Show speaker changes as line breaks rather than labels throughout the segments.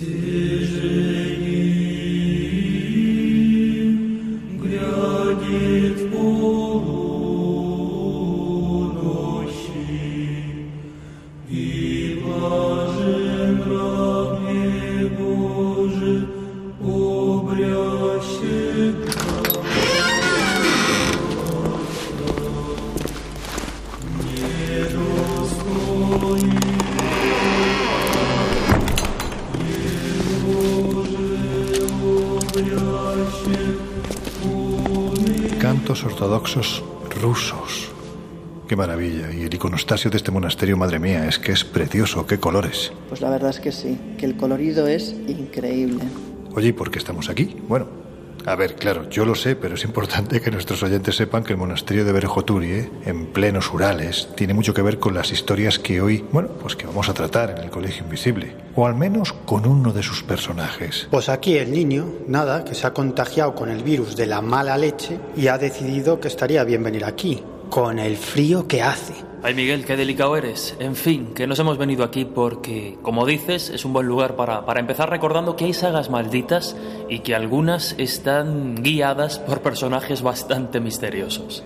Still ortodoxos rusos. Qué maravilla. Y el iconostasio de este monasterio, madre mía, es que es precioso. Qué colores.
Pues la verdad es que sí, que el colorido es increíble.
Oye, ¿y por qué estamos aquí? Bueno, a ver, claro, yo lo sé, pero es importante que nuestros oyentes sepan que el monasterio de Verjoturie, en plenos Urales, tiene mucho que ver con las historias que hoy, bueno, pues que vamos a tratar en el Colegio Invisible. O al menos con uno de sus personajes.
Pues aquí el niño, nada, que se ha contagiado con el virus de la mala leche y ha decidido que estaría bien venir aquí, con el frío que hace.
Ay, Miguel, qué delicado eres. En fin, que nos hemos venido aquí porque, como dices, es un buen lugar para, para empezar recordando que hay sagas malditas y que algunas están guiadas por personajes bastante misteriosos.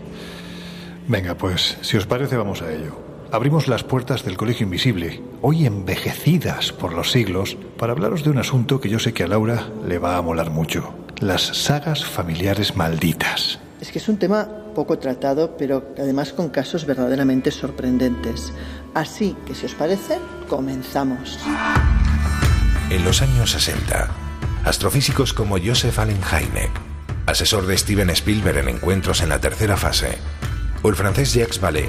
Venga, pues, si os parece, vamos a ello. Abrimos las puertas del Colegio Invisible, hoy envejecidas por los siglos, para hablaros de un asunto que yo sé que a Laura le va a molar mucho. Las sagas familiares malditas.
Es que es un tema poco tratado, pero además con casos verdaderamente sorprendentes. Así que, si os parece, comenzamos.
En los años 60, astrofísicos como Joseph Allen Hynek, asesor de Steven Spielberg en encuentros en la tercera fase, o el francés Jacques Vallée,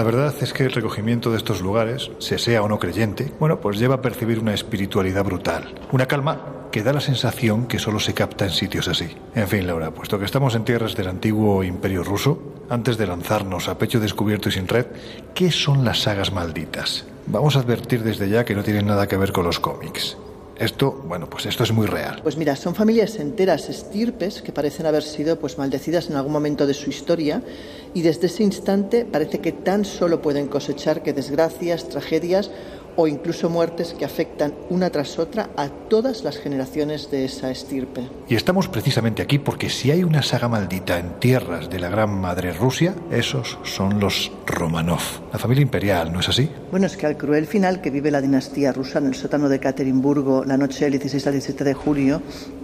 La verdad es que el recogimiento de estos lugares, se sea o no creyente, bueno, pues lleva a percibir una espiritualidad brutal, una calma que da la sensación que solo se capta en sitios así. En fin, Laura, puesto que estamos en tierras del antiguo imperio ruso, antes de lanzarnos a pecho descubierto y sin red, ¿qué son las sagas malditas? Vamos a advertir desde ya que no tienen nada que ver con los cómics. Esto, bueno, pues esto es muy real.
Pues mira, son familias enteras estirpes que parecen haber sido pues maldecidas en algún momento de su historia y desde ese instante parece que tan solo pueden cosechar que desgracias, tragedias o incluso muertes que afectan una tras otra a todas las generaciones de esa estirpe.
Y estamos precisamente aquí porque si hay una saga maldita en tierras de la gran madre Rusia, esos son los Romanov, la familia imperial, ¿no es así?
Bueno, es que al cruel final que vive la dinastía rusa en el sótano de Caterimburgo la noche del 16 al 17 de julio,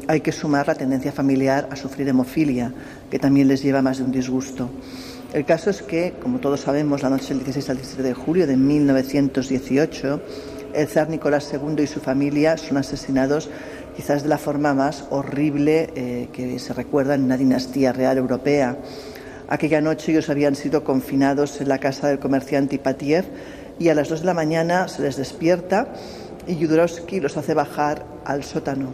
hay que sumar la tendencia familiar a sufrir hemofilia, que también les lleva más de un disgusto. El caso es que, como todos sabemos, la noche del 16 al 17 de julio de 1918, el zar Nicolás II y su familia son asesinados quizás de la forma más horrible eh, que se recuerda en una dinastía real europea. Aquella noche ellos habían sido confinados en la casa del comerciante Ipatiev y a las dos de la mañana se les despierta y Yudorowsky los hace bajar al sótano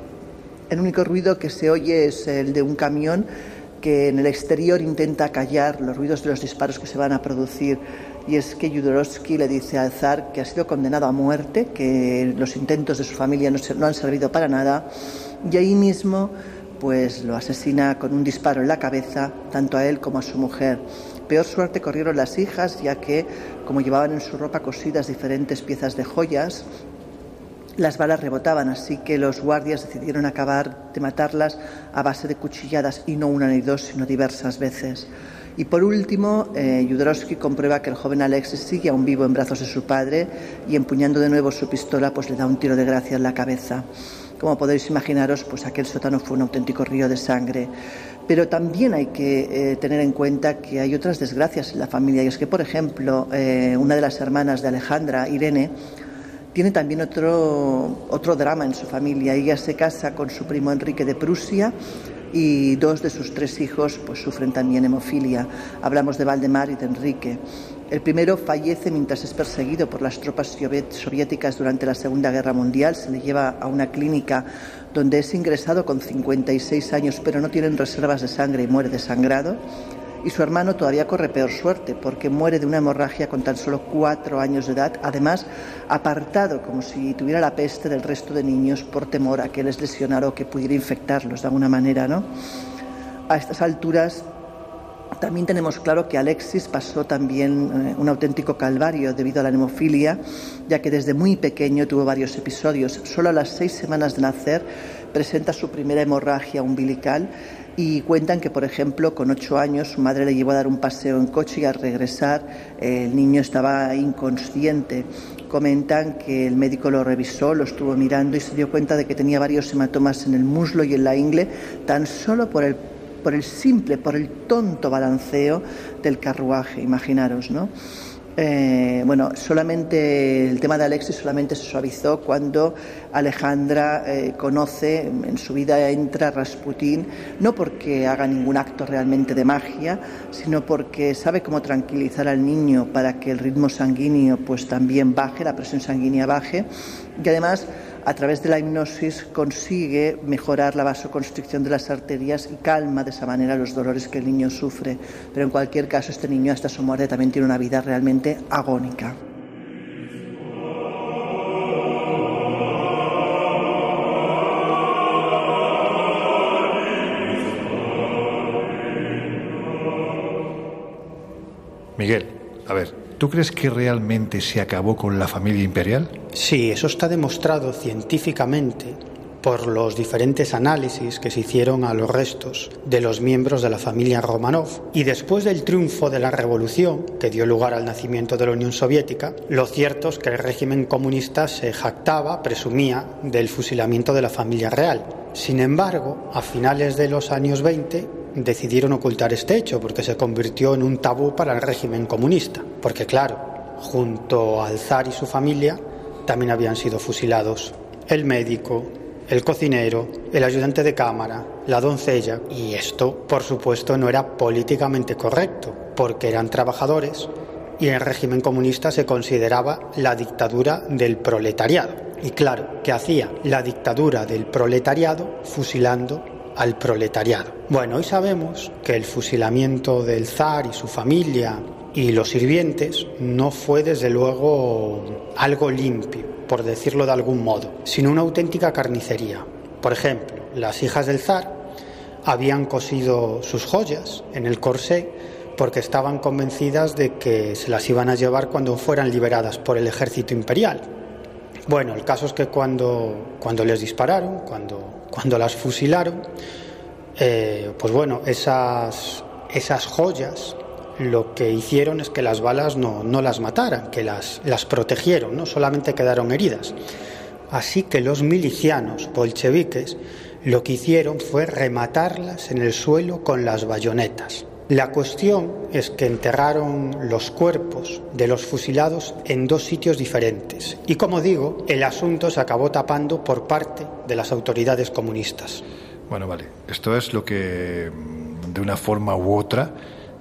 El único ruido que se oye es el de un camión que en el exterior intenta callar los ruidos de los disparos que se van a producir. Y es que Jodorowsky le dice al zar que ha sido condenado a muerte, que los intentos de su familia no, no han servido para nada, y ahí mismo pues lo asesina con un disparo en la cabeza, tanto a él como a su mujer. Peor suerte corrieron las hijas, ya que, como llevaban en su ropa cosidas diferentes piezas de joyas, las balas rebotaban, así que los guardias decidieron acabar de matarlas a base de cuchilladas, y no una ni dos, sino diversas veces. Y por último, eh, comprueba que el joven Alexis sigue aún vivo en brazos de su padre y empuñando de nuevo su pistola, pues le da un tiro de gracia en la cabeza. Como podéis imaginaros, pues aquel sótano fue un auténtico río de sangre. Pero también hay que eh, tener en cuenta que hay otras desgracias en la familia. Y es que, por ejemplo, eh, una de las hermanas de Alejandra, Irene, tiene también otro, otro drama en su familia. Ella se casa con su primo Enrique de Prusia y dos de sus tres hijos pues, sufren también hemofilia. Hablamos de Valdemar y de Enrique. El primero fallece mientras es perseguido por las tropas soviéticas durante la Segunda Guerra Mundial. Se le lleva a una clínica donde es ingresado con 56 años, pero no tienen reservas de sangre y muere desangrado. Y su hermano todavía corre peor suerte porque muere de una hemorragia con tan solo cuatro años de edad, además apartado como si tuviera la peste del resto de niños por temor a que les lesionara o que pudiera infectarlos de alguna manera. ¿no? A estas alturas también tenemos claro que Alexis pasó también eh, un auténtico calvario debido a la hemofilia, ya que desde muy pequeño tuvo varios episodios. Solo a las seis semanas de nacer presenta su primera hemorragia umbilical y cuentan que, por ejemplo, con ocho años su madre le llevó a dar un paseo en coche y al regresar el niño estaba inconsciente. Comentan que el médico lo revisó, lo estuvo mirando y se dio cuenta de que tenía varios hematomas en el muslo y en la ingle, tan solo por el por el simple, por el tonto balanceo del carruaje, imaginaros, ¿no? Eh, bueno, solamente el tema de Alexis solamente se suavizó cuando Alejandra eh, conoce, en su vida entra Rasputín, no porque haga ningún acto realmente de magia, sino porque sabe cómo tranquilizar al niño para que el ritmo sanguíneo pues también baje, la presión sanguínea baje, y además a través de la hipnosis consigue mejorar la vasoconstricción de las arterias y calma de esa manera los dolores que el niño sufre. Pero en cualquier caso, este niño hasta su muerte también tiene una vida realmente agónica.
Miguel, a ver, ¿Tú crees que realmente se acabó con la familia imperial?
Sí, eso está demostrado científicamente por los diferentes análisis que se hicieron a los restos de los miembros de la familia Romanov. Y después del triunfo de la revolución, que dio lugar al nacimiento de la Unión Soviética, lo cierto es que el régimen comunista se jactaba, presumía, del fusilamiento de la familia real. Sin embargo, a finales de los años 20, decidieron ocultar este hecho porque se convirtió en un tabú para el régimen comunista. Porque claro, junto al zar y su familia también habían sido fusilados el médico, el cocinero, el ayudante de cámara, la doncella. Y esto, por supuesto, no era políticamente correcto, porque eran trabajadores y el régimen comunista se consideraba la dictadura del proletariado. Y claro, ¿qué hacía la dictadura del proletariado fusilando al proletariado. Bueno, hoy sabemos que el fusilamiento del zar y su familia y los sirvientes no fue desde luego algo limpio, por decirlo de algún modo, sino una auténtica carnicería. Por ejemplo, las hijas del zar habían cosido sus joyas en el corsé porque estaban convencidas de que se las iban a llevar cuando fueran liberadas por el ejército imperial. Bueno, el caso es que cuando, cuando les dispararon, cuando cuando las fusilaron, eh, pues bueno, esas, esas joyas lo que hicieron es que las balas no, no las mataran, que las, las protegieron, no solamente quedaron heridas. Así que los milicianos bolcheviques lo que hicieron fue rematarlas en el suelo con las bayonetas. La cuestión es que enterraron los cuerpos de los fusilados en dos sitios diferentes y como digo, el asunto se acabó tapando por parte de las autoridades comunistas.
Bueno, vale, esto es lo que de una forma u otra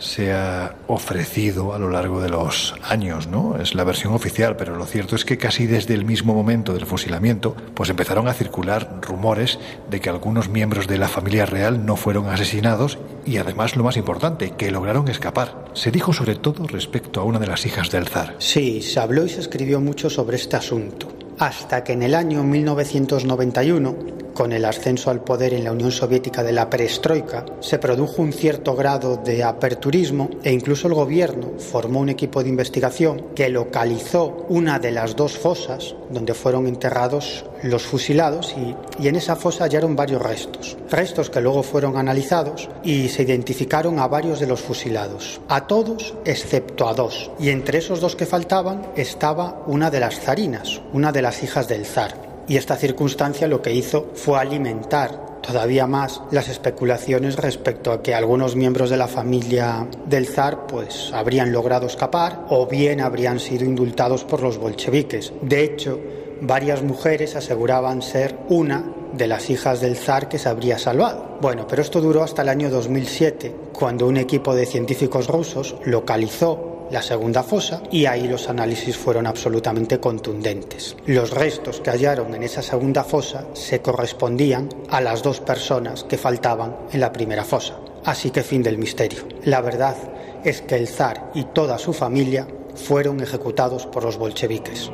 se ha ofrecido a lo largo de los años, ¿no? Es la versión oficial, pero lo cierto es que casi desde el mismo momento del fusilamiento, pues empezaron a circular rumores de que algunos miembros de la familia real no fueron asesinados y además lo más importante, que lograron escapar. Se dijo sobre todo respecto a una de las hijas del zar.
Sí, se habló y se escribió mucho sobre este asunto hasta que en el año 1991, con el ascenso al poder en la Unión Soviética de la perestroika, se produjo un cierto grado de aperturismo e incluso el gobierno formó un equipo de investigación que localizó una de las dos fosas donde fueron enterrados los fusilados y, y en esa fosa hallaron varios restos, restos que luego fueron analizados y se identificaron a varios de los fusilados, a todos excepto a dos, y entre esos dos que faltaban estaba una de las zarinas, una de las hijas del zar. Y esta circunstancia lo que hizo fue alimentar todavía más las especulaciones respecto a que algunos miembros de la familia del zar pues habrían logrado escapar o bien habrían sido indultados por los bolcheviques. De hecho, varias mujeres aseguraban ser una de las hijas del zar que se habría salvado. Bueno, pero esto duró hasta el año 2007, cuando un equipo de científicos rusos localizó la segunda fosa y ahí los análisis fueron absolutamente contundentes. Los restos que hallaron en esa segunda fosa se correspondían a las dos personas que faltaban en la primera fosa. Así que fin del misterio. La verdad es que el zar y toda su familia fueron ejecutados por los bolcheviques.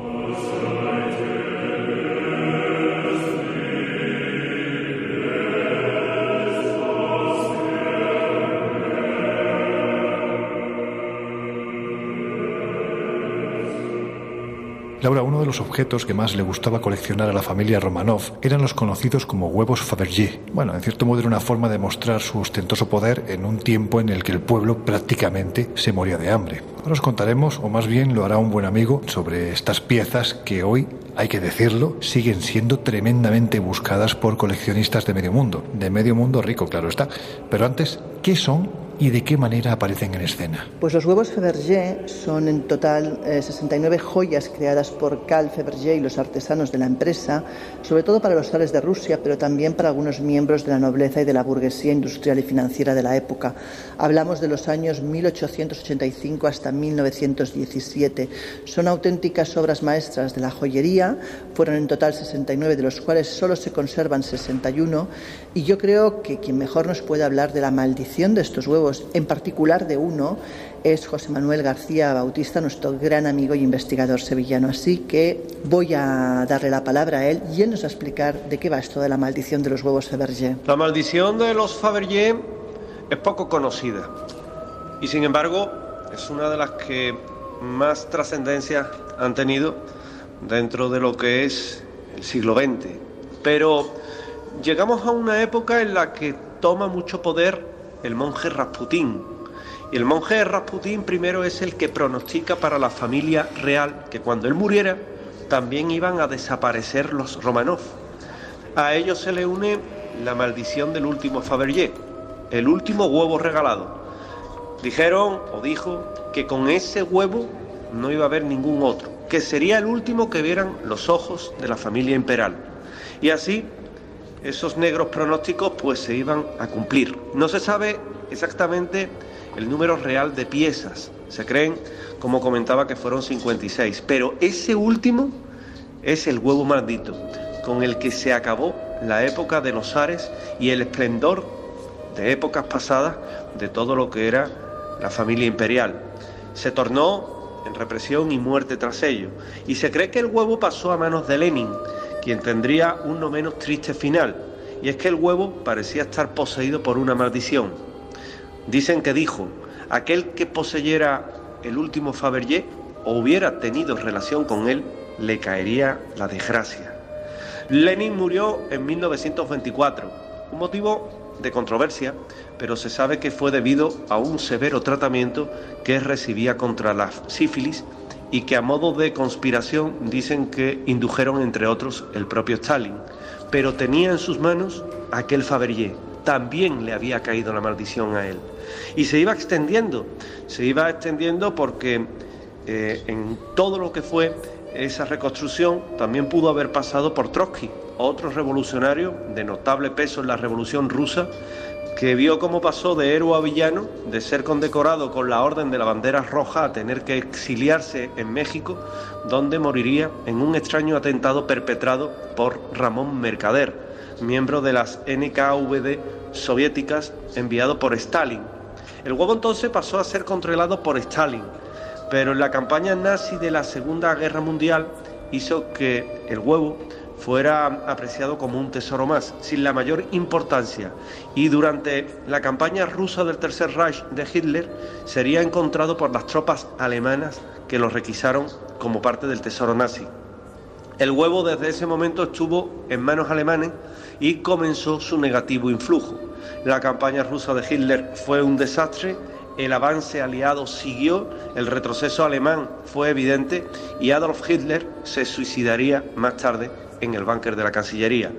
Laura, uno de los objetos que más le gustaba coleccionar a la familia Romanov eran los conocidos como huevos Fabergé. Bueno, en cierto modo era una forma de mostrar su ostentoso poder en un tiempo en el que el pueblo prácticamente se moría de hambre. Ahora os contaremos, o más bien lo hará un buen amigo, sobre estas piezas que hoy, hay que decirlo, siguen siendo tremendamente buscadas por coleccionistas de medio mundo. De medio mundo rico, claro está. Pero antes, ¿qué son y de qué manera aparecen en escena?
Pues los huevos Fabergé son en total 69 eh, joyas creadas por Cal Fabergé y los artesanos de la empresa, sobre todo para los zares de Rusia, pero también para algunos miembros de la nobleza y de la burguesía industrial y financiera de la época. Hablamos de los años 1885 hasta 1917. Son auténticas obras maestras de la joyería, fueron en total 69, de los cuales solo se conservan 61, y yo creo que quien mejor nos puede hablar de la maldición de estos huevos en particular de uno, es José Manuel García Bautista, nuestro gran amigo y investigador sevillano. Así que voy a darle la palabra a él y él nos va a explicar de qué va esto de la maldición de los huevos Fabergé.
La maldición de los Fabergé es poco conocida y sin embargo es una de las que más trascendencia han tenido dentro de lo que es el siglo XX. Pero llegamos a una época en la que toma mucho poder el monje Rasputín. Y el monje Rasputín primero es el que pronostica para la familia real que cuando él muriera también iban a desaparecer los Romanov. A ellos se le une la maldición del último Fabergé, el último huevo regalado. Dijeron o dijo que con ese huevo no iba a haber ningún otro, que sería el último que vieran los ojos de la familia imperial. Y así esos negros pronósticos pues se iban a cumplir. No se sabe exactamente el número real de piezas. Se creen, como comentaba, que fueron 56. Pero ese último es el huevo maldito, con el que se acabó la época de los Ares y el esplendor de épocas pasadas de todo lo que era la familia imperial. Se tornó en represión y muerte tras ello. Y se cree que el huevo pasó a manos de Lenin, quien tendría un no menos triste final, y es que el huevo parecía estar poseído por una maldición. Dicen que dijo, aquel que poseyera el último Fabergé o hubiera tenido relación con él, le caería la desgracia. Lenin murió en 1924, un motivo de controversia, pero se sabe que fue debido a un severo tratamiento que recibía contra la sífilis y que a modo de conspiración dicen que indujeron entre otros el propio Stalin, pero tenía en sus manos aquel Fabergé, también le había caído la maldición a él. Y se iba extendiendo, se iba extendiendo porque eh, en todo lo que fue esa reconstrucción también pudo haber pasado por Trotsky, otro revolucionario de notable peso en la revolución rusa, que vio cómo pasó de héroe a villano, de ser condecorado con la Orden de la Bandera Roja a tener que exiliarse en México, donde moriría en un extraño atentado perpetrado por Ramón Mercader, miembro de las NKVD soviéticas enviado por Stalin. El huevo entonces pasó a ser controlado por Stalin, pero en la campaña nazi de la Segunda Guerra Mundial hizo que el huevo fuera apreciado como un tesoro más, sin la mayor importancia, y durante la campaña rusa del Tercer Reich de Hitler sería encontrado por las tropas alemanas que lo requisaron como parte del tesoro nazi. El huevo desde ese momento estuvo en manos alemanes y comenzó su negativo influjo. La campaña rusa de Hitler fue un desastre, el avance aliado siguió, el retroceso alemán fue evidente y Adolf Hitler se suicidaría más tarde en el búnker de la Cancillería.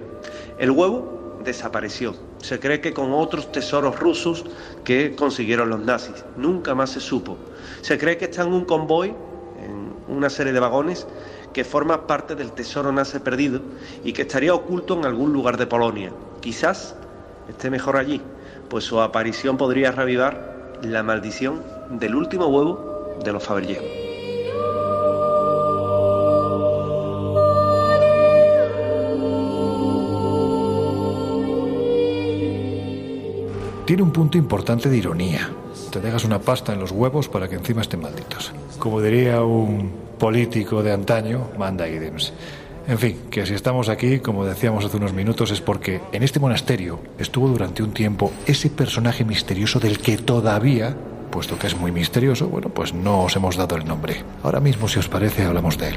El huevo desapareció. Se cree que con otros tesoros rusos que consiguieron los nazis. Nunca más se supo. Se cree que está en un convoy, en una serie de vagones, que forma parte del tesoro nazi perdido y que estaría oculto en algún lugar de Polonia. Quizás esté mejor allí, pues su aparición podría revivar la maldición del último huevo de los Fabergé.
Tiene un punto importante de ironía. Te dejas una pasta en los huevos para que encima estén malditos. Como diría un político de antaño, manda idems. En fin, que si estamos aquí, como decíamos hace unos minutos, es porque en este monasterio estuvo durante un tiempo ese personaje misterioso del que todavía, puesto que es muy misterioso, bueno, pues no os hemos dado el nombre. Ahora mismo, si os parece, hablamos de él.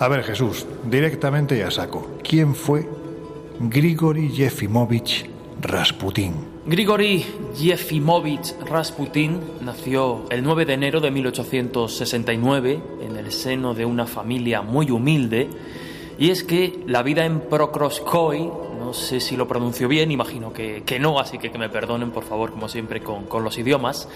A
ver, Jesús, directamente y a saco. ¿Quién fue Grigori Yefimovich Rasputin?
Grigori Yefimovich Rasputin nació el 9 de enero de 1869 en el seno de una familia muy humilde. Y es que la vida en Prokroskoy, no sé si lo pronuncio bien, imagino que, no, así que que me perdonen por favor como siempre con, con los idiomas,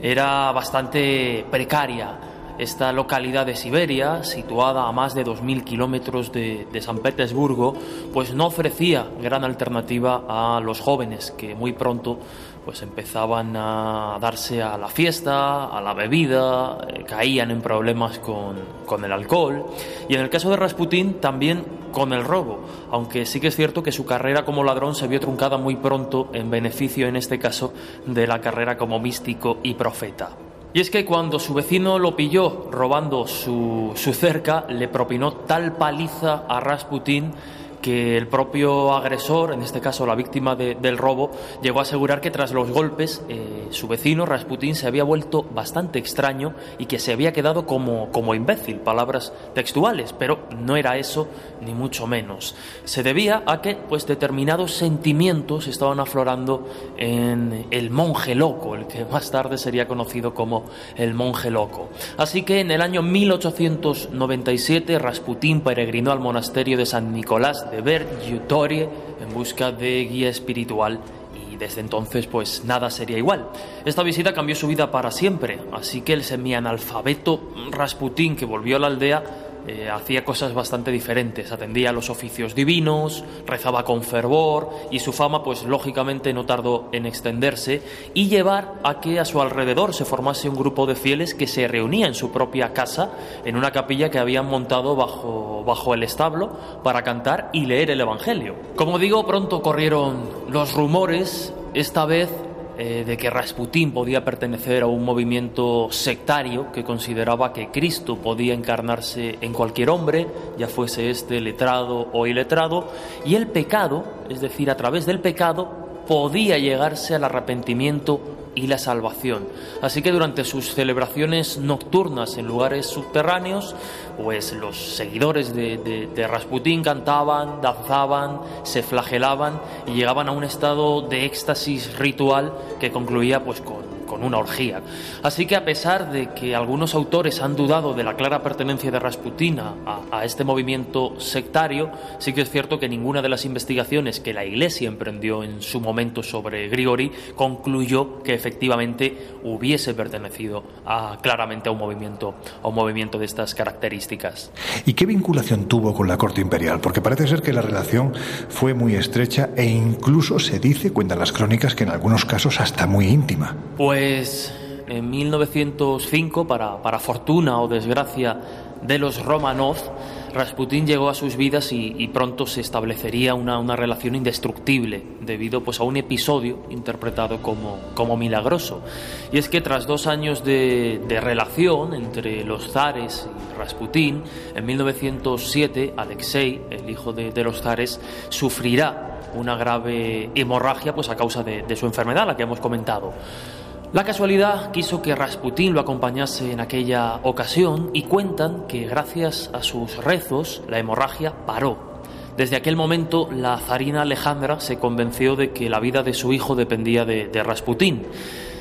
era bastante precaria esta localidad de Siberia, situada a más de 2.000 kilómetros de, San Petersburgo, pues no ofrecía gran alternativa a los jóvenes que muy pronto pues empezaban a darse a la fiesta, a la bebida, eh, caían en problemas con, con, el alcohol y en el caso de Rasputín también con el robo, aunque sí que es cierto que su carrera como ladrón se vio truncada muy pronto en beneficio en este caso de la carrera como místico y profeta. Y es que cuando su vecino lo pilló robando su, su cerca, le propinó tal paliza a Rasputin que el propio agresor, en este caso la víctima del robo, llegó a asegurar que tras los golpes eh, su vecino Rasputín se había vuelto bastante extraño y que se había quedado como, como imbécil, palabras textuales, pero no era eso ni mucho menos. Se debía a que pues determinados sentimientos estaban aflorando en el monje loco, el que más tarde sería conocido como el monje loco. Así que en el año 1897 Rasputín peregrinó al monasterio de San Nicolás de ver Yutorie en busca de guía espiritual y desde entonces pues nada sería igual. Esta visita cambió su vida para siempre, así que el semianalfabeto Rasputín que volvió a la aldea eh, hacía cosas bastante diferentes, atendía a los oficios divinos, rezaba con fervor y su fama pues lógicamente no tardó en extenderse y llevar a que a su alrededor se formase un grupo de fieles que se reunía en su propia casa en una capilla que habían montado bajo, bajo el establo para cantar y leer el Evangelio. Como digo, pronto corrieron los rumores, esta vez eh, de que Rasputín podía pertenecer a un movimiento sectario que consideraba que Cristo podía encarnarse en cualquier hombre, ya fuese este letrado o iletrado, y el pecado, es decir, a través del pecado, podía llegarse al arrepentimiento y la salvación. Así que durante sus celebraciones nocturnas en lugares subterráneos, pues los seguidores de, Rasputín cantaban, danzaban, se flagelaban y llegaban a un estado de éxtasis ritual que concluía pues con con una orgía. Así que a pesar de que algunos autores han dudado de la clara pertenencia de Rasputin a, este movimiento sectario, sí que es cierto que ninguna de las investigaciones que la Iglesia emprendió en su momento sobre Grigori concluyó que efectivamente hubiese pertenecido a, claramente a un movimiento, a un movimiento de estas características.
¿Y qué vinculación tuvo con la corte imperial? Porque parece ser que la relación fue muy estrecha e incluso se dice, cuentan las crónicas, que en algunos casos hasta muy íntima.
Pues pues en 1905, para, para fortuna o desgracia de los Romanov, Rasputín llegó a sus vidas y, pronto se establecería una, una, relación indestructible debido pues, a un episodio interpretado como, como milagroso. Y es que tras dos años de, de relación entre los zares y Rasputín, en 1907 Alexei, el hijo de, de los zares, sufrirá una grave hemorragia pues, a causa de, de su enfermedad, la que hemos comentado. La casualidad quiso que Rasputín lo acompañase en aquella ocasión y cuentan que gracias a sus rezos la hemorragia paró. Desde aquel momento la zarina Alejandra se convenció de que la vida de su hijo dependía de, de Rasputín.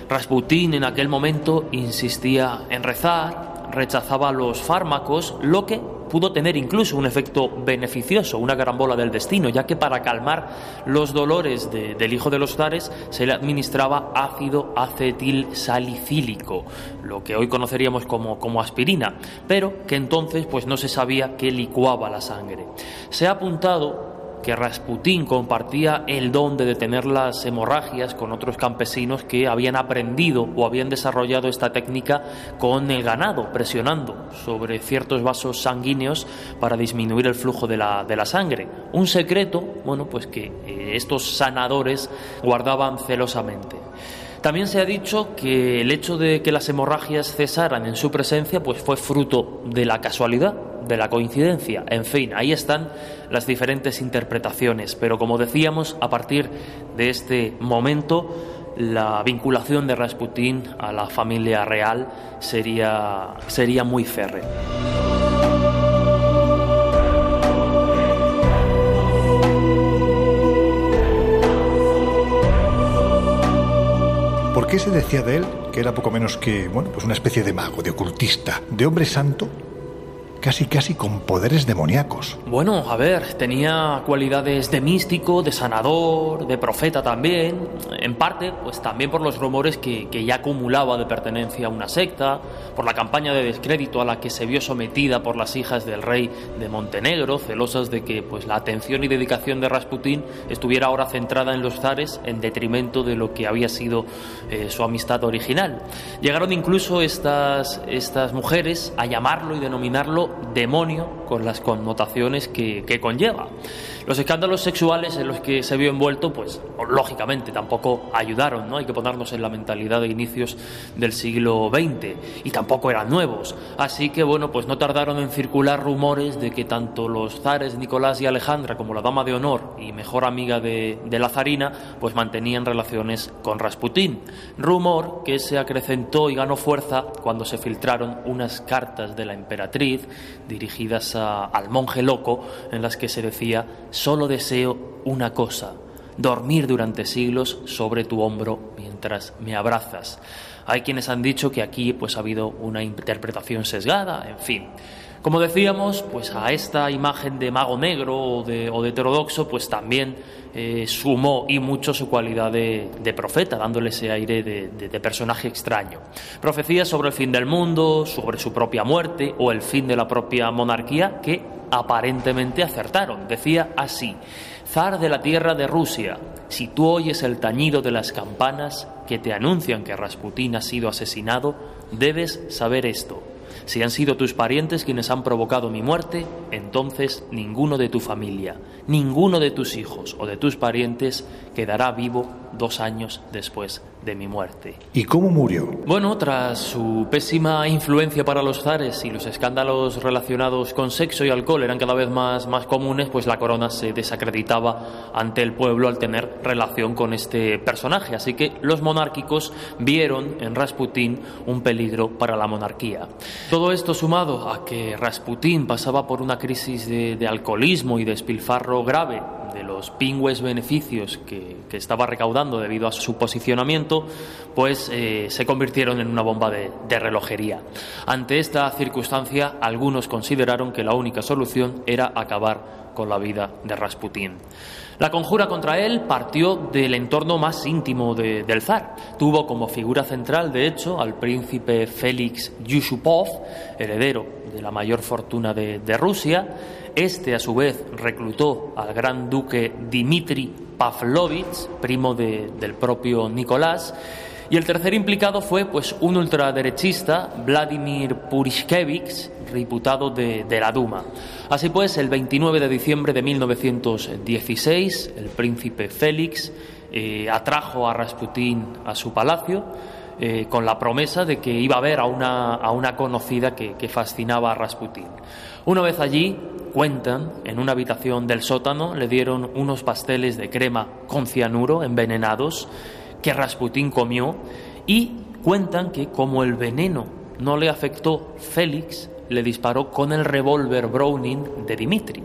Rasputín en aquel momento insistía en rezar, rechazaba los fármacos, lo que pudo tener incluso un efecto beneficioso, una carambola del destino, ya que para calmar los dolores del hijo de los zares se le administraba ácido acetil salicílico, lo que hoy conoceríamos como, como aspirina, pero que entonces pues no se sabía que licuaba la sangre. Se ha apuntado que Rasputín compartía el don de detener las hemorragias con otros campesinos que habían aprendido o habían desarrollado esta técnica con el ganado, presionando sobre ciertos vasos sanguíneos para disminuir el flujo de la, de la sangre. Un secreto, bueno, pues que eh, estos sanadores guardaban celosamente. También se ha dicho que el hecho de que las hemorragias cesaran en su presencia pues fue fruto de la casualidad, de la coincidencia. En fin, ahí están las diferentes interpretaciones, pero como decíamos, a partir de este momento la vinculación de Rasputín a la familia real sería, sería muy férrea.
Qué se decía de él que era poco menos que, bueno, pues una especie de mago, de ocultista, de hombre santo casi casi con poderes demoníacos.
Bueno, a ver, tenía cualidades de místico, de sanador, de profeta también, en parte, pues también por los rumores que, que, ya acumulaba de pertenencia a una secta, por la campaña de descrédito a la que se vio sometida por las hijas del rey de Montenegro, celosas de que pues la atención y dedicación de Rasputín estuviera ahora centrada en los zares en detrimento de lo que había sido eh, su amistad original. Llegaron incluso estas, estas mujeres a llamarlo y denominarlo demonio con las connotaciones que, conlleva. Los escándalos sexuales en los que se vio envuelto, pues lógicamente tampoco ayudaron, ¿no? Hay que ponernos en la mentalidad de inicios del siglo XX y tampoco eran nuevos. Así que bueno, pues no tardaron en circular rumores de que tanto los zares Nicolás y Alejandra como la dama de honor y mejor amiga de, de la zarina, pues mantenían relaciones con Rasputín. Rumor que se acrecentó y ganó fuerza cuando se filtraron unas cartas de la emperatriz dirigidas al monje loco en las que se decía, solo deseo una cosa, dormir durante siglos sobre tu hombro mientras me abrazas. Hay quienes han dicho que aquí pues ha habido una interpretación sesgada, en fin. Como decíamos, pues a esta imagen de mago negro o de, heterodoxo, pues también eh, sumó y mucho su cualidad de, profeta, dándole ese aire de, personaje extraño. Profecías sobre el fin del mundo, sobre su propia muerte o el fin de la propia monarquía que aparentemente acertaron. Decía así, zar de la tierra de Rusia, si tú oyes el tañido de las campanas que te anuncian que Rasputín ha sido asesinado, debes saber esto si han sido tus parientes quienes han provocado mi muerte, entonces ninguno de tu familia, ninguno de tus hijos o de tus parientes quedará vivo dos años después de mi muerte.
¿Y cómo murió?
Bueno, tras su pésima influencia para los zares y los escándalos relacionados con sexo y alcohol eran cada vez más, más comunes, pues la corona se desacreditaba ante el pueblo al tener relación con este personaje. Así que los monárquicos vieron en Rasputín un peligro para la monarquía. Todo esto sumado a que Rasputín pasaba por una crisis de, de alcoholismo y despilfarro grave de los pingües beneficios que, estaba recaudando debido a su posicionamiento, pues eh, se convirtieron en una bomba de, de relojería. Ante esta circunstancia, algunos consideraron que la única solución era acabar con la vida de Rasputín. La conjura contra él partió del entorno más íntimo del zar. Tuvo como figura central, de hecho, al príncipe Félix Yusupov, heredero de la mayor fortuna de, de Rusia, este, a su vez, reclutó al gran duque Dmitri Pavlovich, primo del propio Nicolás, y el tercer implicado fue pues, un ultraderechista, Vladimir Purishkevich, diputado de, la Duma. Así pues, el 29 de diciembre de 1916, el príncipe Félix eh, atrajo a Rasputín a su palacio eh, con la promesa de que iba a ver a una, a una conocida que, que fascinaba a Rasputín. Una vez allí, cuentan, en una habitación del sótano le dieron unos pasteles de crema con cianuro envenenados que Rasputín comió y cuentan que como el veneno no le afectó, Félix le disparó con el revólver Browning de Dimitri.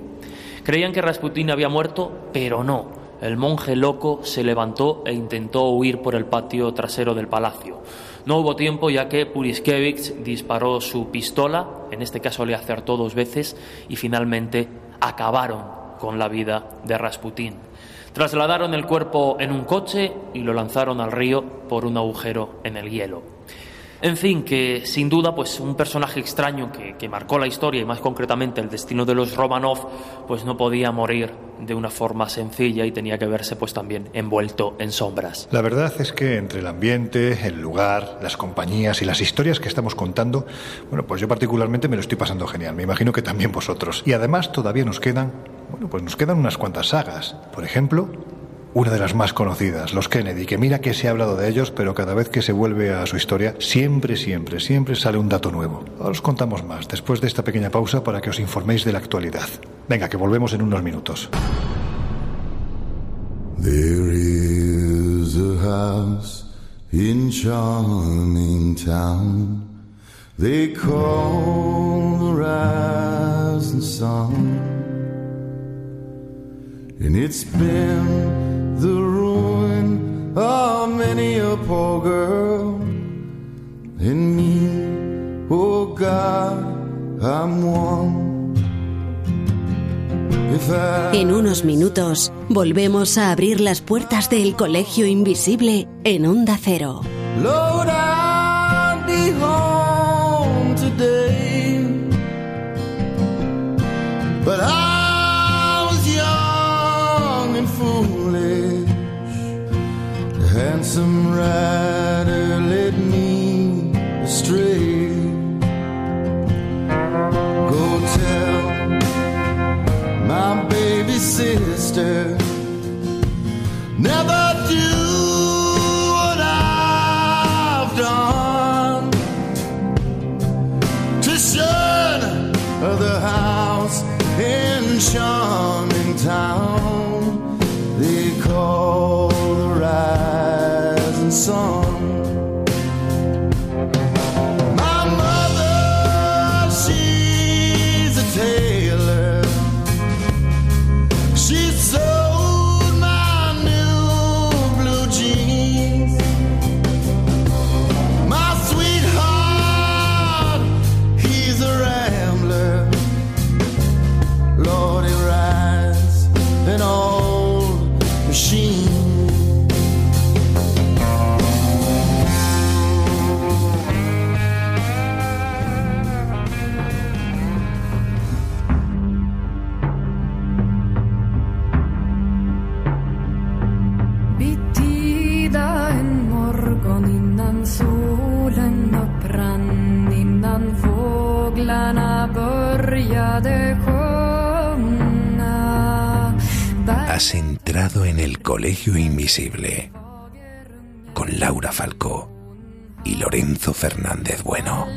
Creían que Rasputín había muerto, pero no. El monje loco se levantó e intentó huir por el patio trasero del palacio. No hubo tiempo ya que Puriskevich disparó su pistola, en este caso le acertó dos veces y finalmente acabaron con la vida de Rasputín. Trasladaron el cuerpo en un coche y lo lanzaron al río por un agujero en el hielo. En fin, que sin duda, pues un personaje extraño que, marcó la historia y más concretamente el destino de los Romanov, pues no podía morir de una forma sencilla y tenía que verse pues también envuelto en sombras.
La verdad es que entre el ambiente, el lugar, las compañías y las historias que estamos contando, bueno, pues yo particularmente me lo estoy pasando genial. Me imagino que también vosotros. Y además todavía nos quedan, bueno, pues nos quedan unas cuantas sagas. Por ejemplo, una de las más conocidas, los Kennedy, que mira que se ha hablado de ellos, pero cada vez que se vuelve a su historia, siempre, siempre, siempre sale un dato nuevo. Os contamos más después de esta pequeña pausa para que os informéis de la actualidad. Venga, que volvemos en unos minutos. The ruin of many a poor girl. In me, oh God, I'm one. En unos minutos volvemos a abrir las puertas del colegio invisible en Onda Cero. Lord, I'll be home today, but I handsome rider led me astray. Go tell my baby sister, never do what I've done to shun the house in charming rising
colegio invisible. Laura Falcó y Lorenzo Fernández Bueno.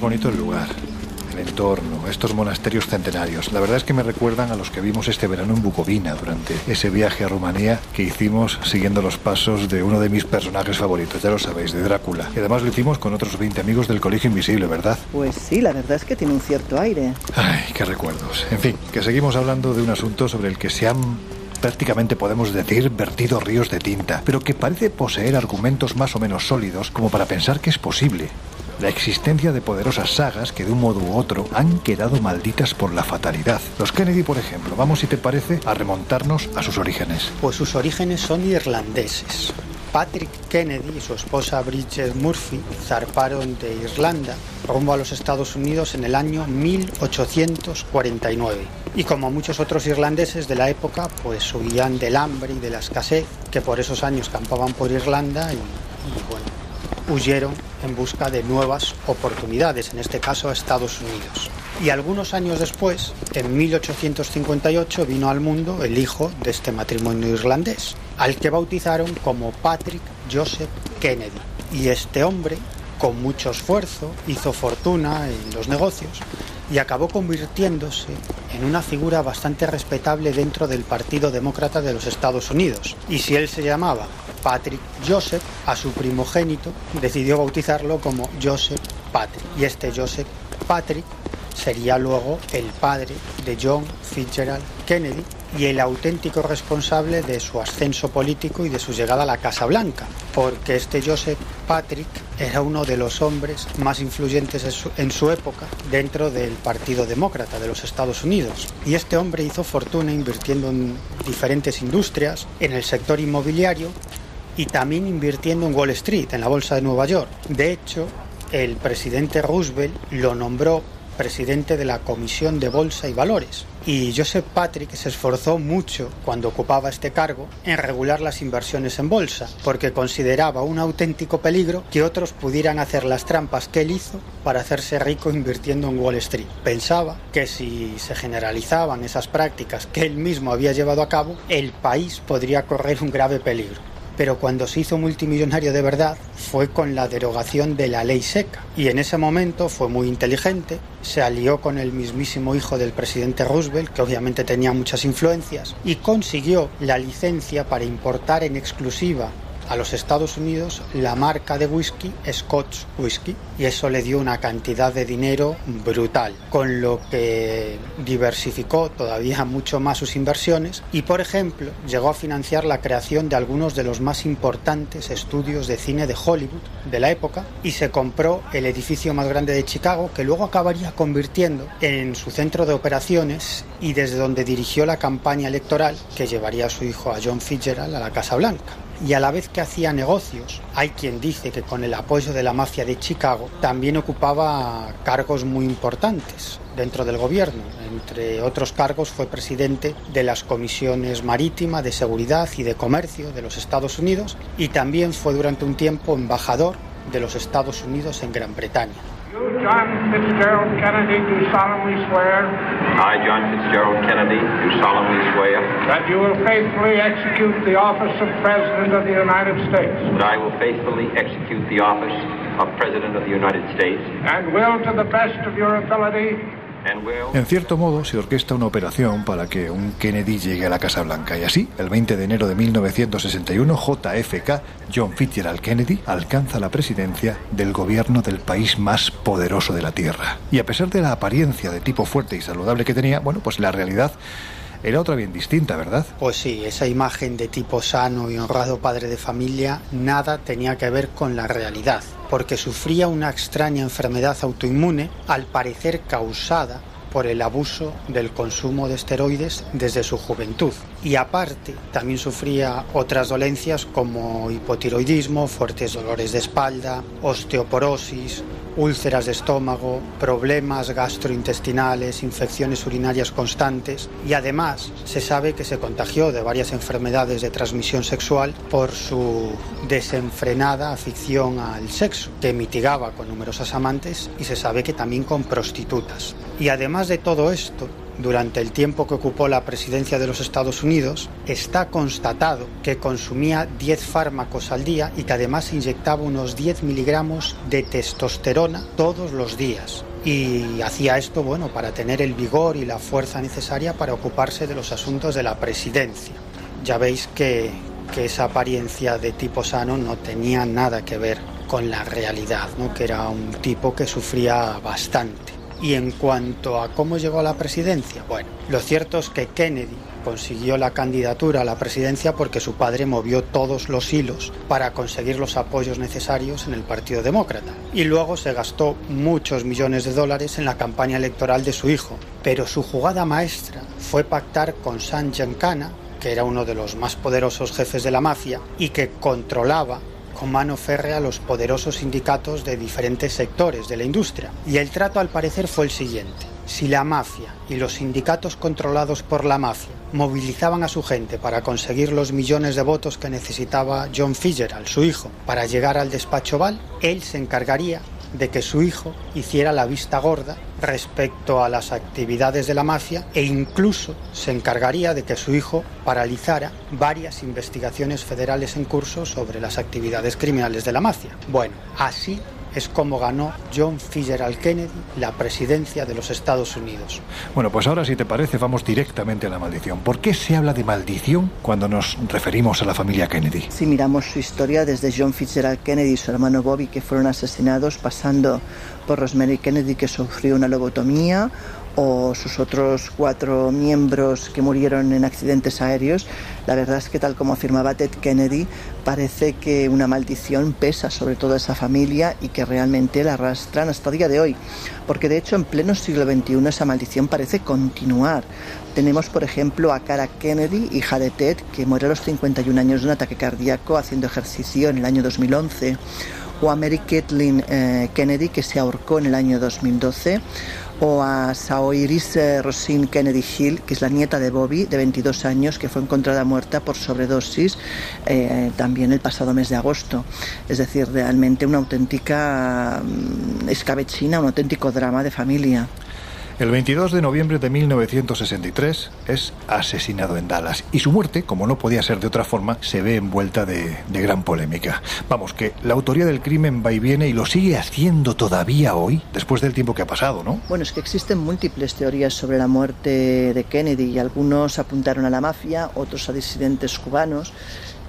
Es bonito el lugar, el entorno, estos monasterios centenarios. La verdad es que me recuerdan a los que vimos este verano en Bucovina durante ese viaje a Rumanía que hicimos siguiendo los pasos de uno de mis personajes favoritos, ya lo sabéis, de Drácula. Y además lo hicimos con otros 20 amigos del Colegio Invisible, ¿verdad?
Pues sí, la verdad es que tiene un cierto aire.
Ay, qué recuerdos. En fin, que seguimos hablando de un asunto sobre el que se han prácticamente podemos decir vertido ríos de tinta, pero que parece poseer argumentos más o menos sólidos como para pensar que es posible la existencia de poderosas sagas que de un modo u otro han quedado malditas por la fatalidad. Los Kennedy, por ejemplo, vamos si te parece a remontarnos a sus orígenes.
Pues sus orígenes son irlandeses. Patrick Kennedy y su esposa Bridget Murphy zarparon de Irlanda rumbo a los Estados Unidos en el año 1849. Y como muchos otros irlandeses de la época, pues huían del hambre y de la escasez que por esos años campaban por Irlanda y, y bueno, huyeron en busca de nuevas oportunidades, en este caso a Estados Unidos. Y algunos años después, en 1858, vino al mundo el hijo de este matrimonio irlandés, al que bautizaron como Patrick Joseph Kennedy. Y este hombre, con mucho esfuerzo, hizo fortuna en los negocios y acabó convirtiéndose en una figura bastante respetable dentro del Partido Demócrata de los Estados Unidos. Y si él se llamaba Patrick Joseph, a su primogénito decidió bautizarlo como Joseph Patrick. Y este Joseph Patrick sería luego el padre de John Fitzgerald Kennedy y el auténtico responsable de su ascenso político y de su llegada a la Casa Blanca, porque este Joseph Patrick era uno de los hombres más influyentes en su, época dentro del Partido Demócrata de los Estados Unidos. Y este hombre hizo fortuna invirtiendo en diferentes industrias, en el sector inmobiliario y también invirtiendo en Wall Street, en la Bolsa de Nueva York. De hecho, el presidente Roosevelt lo nombró presidente de la Comisión de Bolsa y Valores. Y Joseph Patrick se esforzó mucho cuando ocupaba este cargo en regular las inversiones en bolsa, porque consideraba un auténtico peligro que otros pudieran hacer las trampas que él hizo para hacerse rico invirtiendo en Wall Street. Pensaba que si se generalizaban esas prácticas que él mismo había llevado a cabo, el país podría correr un grave peligro pero cuando se hizo multimillonario de verdad fue con la derogación de la ley seca. Y en ese momento fue muy inteligente, se alió con el mismísimo hijo del presidente Roosevelt, que obviamente tenía muchas influencias, y consiguió la licencia para importar en exclusiva a los Estados Unidos la marca de whisky Scotch Whisky y eso le dio una cantidad de dinero brutal, con lo que diversificó todavía mucho más sus inversiones y por ejemplo llegó a financiar la creación de algunos de los más importantes estudios de cine de Hollywood de la época y se compró el edificio más grande de Chicago que luego acabaría convirtiendo en su centro de operaciones y desde donde dirigió la campaña electoral que llevaría a su hijo a John Fitzgerald a la Casa Blanca y a la vez que hacía negocios, hay quien dice que con el apoyo de la mafia de Chicago también ocupaba cargos muy importantes dentro del gobierno. Entre otros cargos fue presidente de las comisiones marítima, de seguridad y de comercio de los Estados Unidos y también fue durante un tiempo embajador de los Estados Unidos en Gran Bretaña.
John Fitzgerald Kennedy, do solemnly swear.
I, John Fitzgerald Kennedy, do solemnly swear.
That you will faithfully execute the office of President of the United States.
That I will faithfully execute the office of President of the United States.
And will, to the best of your ability,
En cierto modo, se orquesta una operación para que un Kennedy llegue a la Casa Blanca y así, el 20 de enero de 1961, JFK, John Fitzgerald Kennedy, alcanza la presidencia del gobierno del país más poderoso de la Tierra. Y a pesar de la apariencia de tipo fuerte y saludable que tenía, bueno, pues la realidad era otra bien distinta, ¿verdad?
Pues sí, esa imagen de tipo sano y honrado padre de familia nada tenía que ver con la realidad, porque sufría una extraña enfermedad autoinmune, al parecer causada por el abuso del consumo de esteroides desde su juventud. Y aparte, también sufría otras dolencias como hipotiroidismo, fuertes dolores de espalda, osteoporosis, úlceras de estómago, problemas gastrointestinales, infecciones urinarias constantes y además se sabe que se contagió de varias enfermedades de transmisión sexual por su desenfrenada afición al sexo, que mitigaba con numerosas amantes y se sabe que también con prostitutas. Y además de todo esto, durante el tiempo que ocupó la presidencia de los Estados Unidos, está constatado que consumía 10 fármacos al día y que además inyectaba unos 10 miligramos de testosterona todos los días. Y hacía esto, bueno, para tener el vigor y la fuerza necesaria para ocuparse de los asuntos de la presidencia. Ya veis que, que esa apariencia de tipo sano no tenía nada que ver con la realidad, ¿no? que era un tipo que sufría bastante. Y en cuanto a cómo llegó a la presidencia, bueno, lo cierto es que Kennedy consiguió la candidatura a la presidencia porque su padre movió todos los hilos para conseguir los apoyos necesarios en el Partido Demócrata. Y luego se gastó muchos millones de dólares en la campaña electoral de su hijo. Pero su jugada maestra fue pactar con San Giancana, que era uno de los más poderosos jefes de la mafia y que controlaba con mano férrea los poderosos sindicatos de diferentes sectores de la industria. Y el trato al parecer fue el siguiente. Si la mafia y los sindicatos controlados por la mafia movilizaban a su gente para conseguir los millones de votos que necesitaba John Fitzgerald, su hijo, para llegar al despacho Val, él se encargaría de que su hijo hiciera la vista gorda respecto a las actividades de la mafia e incluso se encargaría de que su hijo paralizara varias investigaciones federales en curso sobre las actividades criminales de la mafia. Bueno, así es como ganó John Fitzgerald Kennedy la presidencia de los Estados Unidos.
Bueno, pues ahora si te parece vamos directamente a la maldición. ¿Por qué se habla de maldición cuando nos referimos a la familia Kennedy?
Si miramos su historia desde John Fitzgerald Kennedy y su hermano Bobby que fueron asesinados, pasando por Rosemary Kennedy que sufrió una lobotomía, o sus otros cuatro miembros que murieron en accidentes aéreos, la verdad es que tal como afirmaba Ted Kennedy, parece que una maldición pesa sobre toda esa familia y que realmente la arrastran hasta el día de hoy, porque de hecho en pleno siglo XXI esa maldición parece continuar. Tenemos, por ejemplo, a Cara Kennedy, hija de Ted, que muere a los 51 años de un ataque cardíaco haciendo ejercicio en el año 2011, o a Mary Kathleen eh, Kennedy, que se ahorcó en el año 2012, o a Saoiris Rosine Kennedy Hill, que es la nieta de Bobby, de 22 años, que fue encontrada muerta por sobredosis eh, también el pasado mes de agosto. Es decir, realmente una auténtica mm, escabechina, un auténtico drama de familia.
El 22 de noviembre de 1963 es asesinado en Dallas y su muerte, como no podía ser de otra forma, se ve envuelta de, gran polémica. Vamos, que la autoría del crimen va y viene y lo sigue haciendo todavía hoy, después del tiempo que ha pasado, ¿no?
Bueno, es que existen múltiples teorías sobre la muerte de Kennedy y algunos apuntaron a la mafia, otros a disidentes cubanos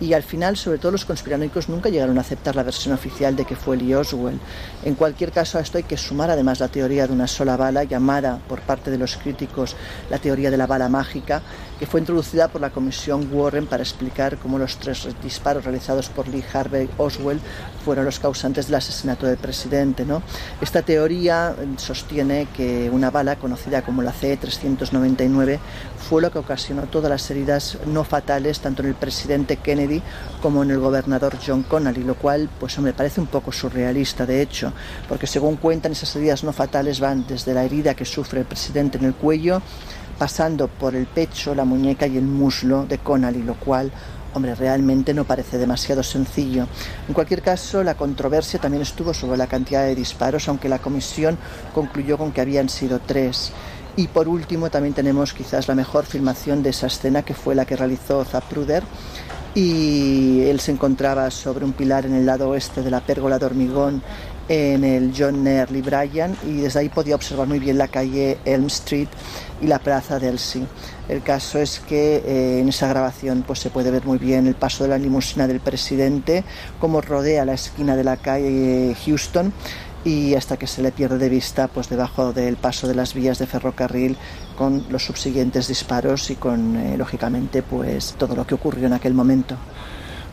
y al final, sobre todo los conspiranoicos nunca llegaron a aceptar la versión oficial de que fue Lee Oswald. En cualquier caso, a esto hay que sumar además la teoría de una sola bala, llamada por parte de los críticos la teoría de la bala mágica, que fue introducida por la Comisión Warren para explicar cómo los tres disparos realizados por Lee Harvey Oswald fueron los causantes del asesinato del presidente. ¿no? Esta teoría sostiene que una bala, conocida como la C-399, fue lo que ocasionó todas las heridas no fatales tanto en el presidente Kennedy como en el gobernador John Connally, lo cual, pues me parece un poco surrealista, de hecho, porque según cuentan esas heridas no fatales van desde la herida que sufre el presidente en el cuello, pasando por el pecho, la muñeca y el muslo de Connally, lo cual Hombre, realmente no parece demasiado sencillo. En cualquier caso, la controversia también estuvo sobre la cantidad de disparos, aunque la comisión concluyó con que habían sido tres. Y por último, también tenemos quizás la mejor filmación de esa escena, que fue la que realizó Zapruder. Y él se encontraba sobre un pilar en el lado oeste de la pérgola de hormigón en el John Nerley Bryan y desde ahí podía observar muy bien la calle Elm Street y la plaza del Sí. El caso es que eh, en esa grabación pues se puede ver muy bien el paso de la limusina del presidente, cómo rodea la esquina de la calle Houston y hasta que se le pierde de vista pues debajo del paso de las vías de ferrocarril con los subsiguientes disparos y con eh, lógicamente pues todo lo que ocurrió en aquel momento.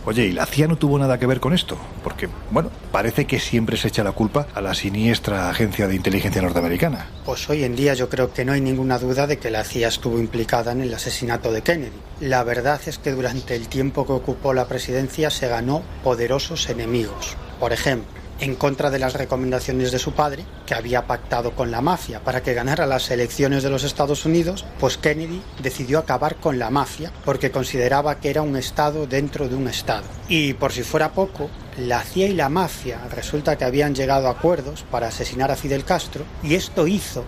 Oye, ¿y la CIA no tuvo nada que ver con esto? Porque, bueno, parece que siempre se echa la culpa a la siniestra agencia de inteligencia norteamericana.
Pues hoy en día yo creo que no hay ninguna duda de que la CIA estuvo implicada en el asesinato de Kennedy. La verdad es que durante el tiempo que ocupó la presidencia se ganó poderosos enemigos. Por ejemplo, en contra de las recomendaciones de su padre, que había pactado con la mafia para que ganara las elecciones de los Estados Unidos, pues Kennedy decidió acabar con la mafia porque consideraba que era un Estado dentro de un Estado. Y por si fuera poco, la CIA y la mafia resulta que habían llegado a acuerdos para asesinar a Fidel Castro y esto hizo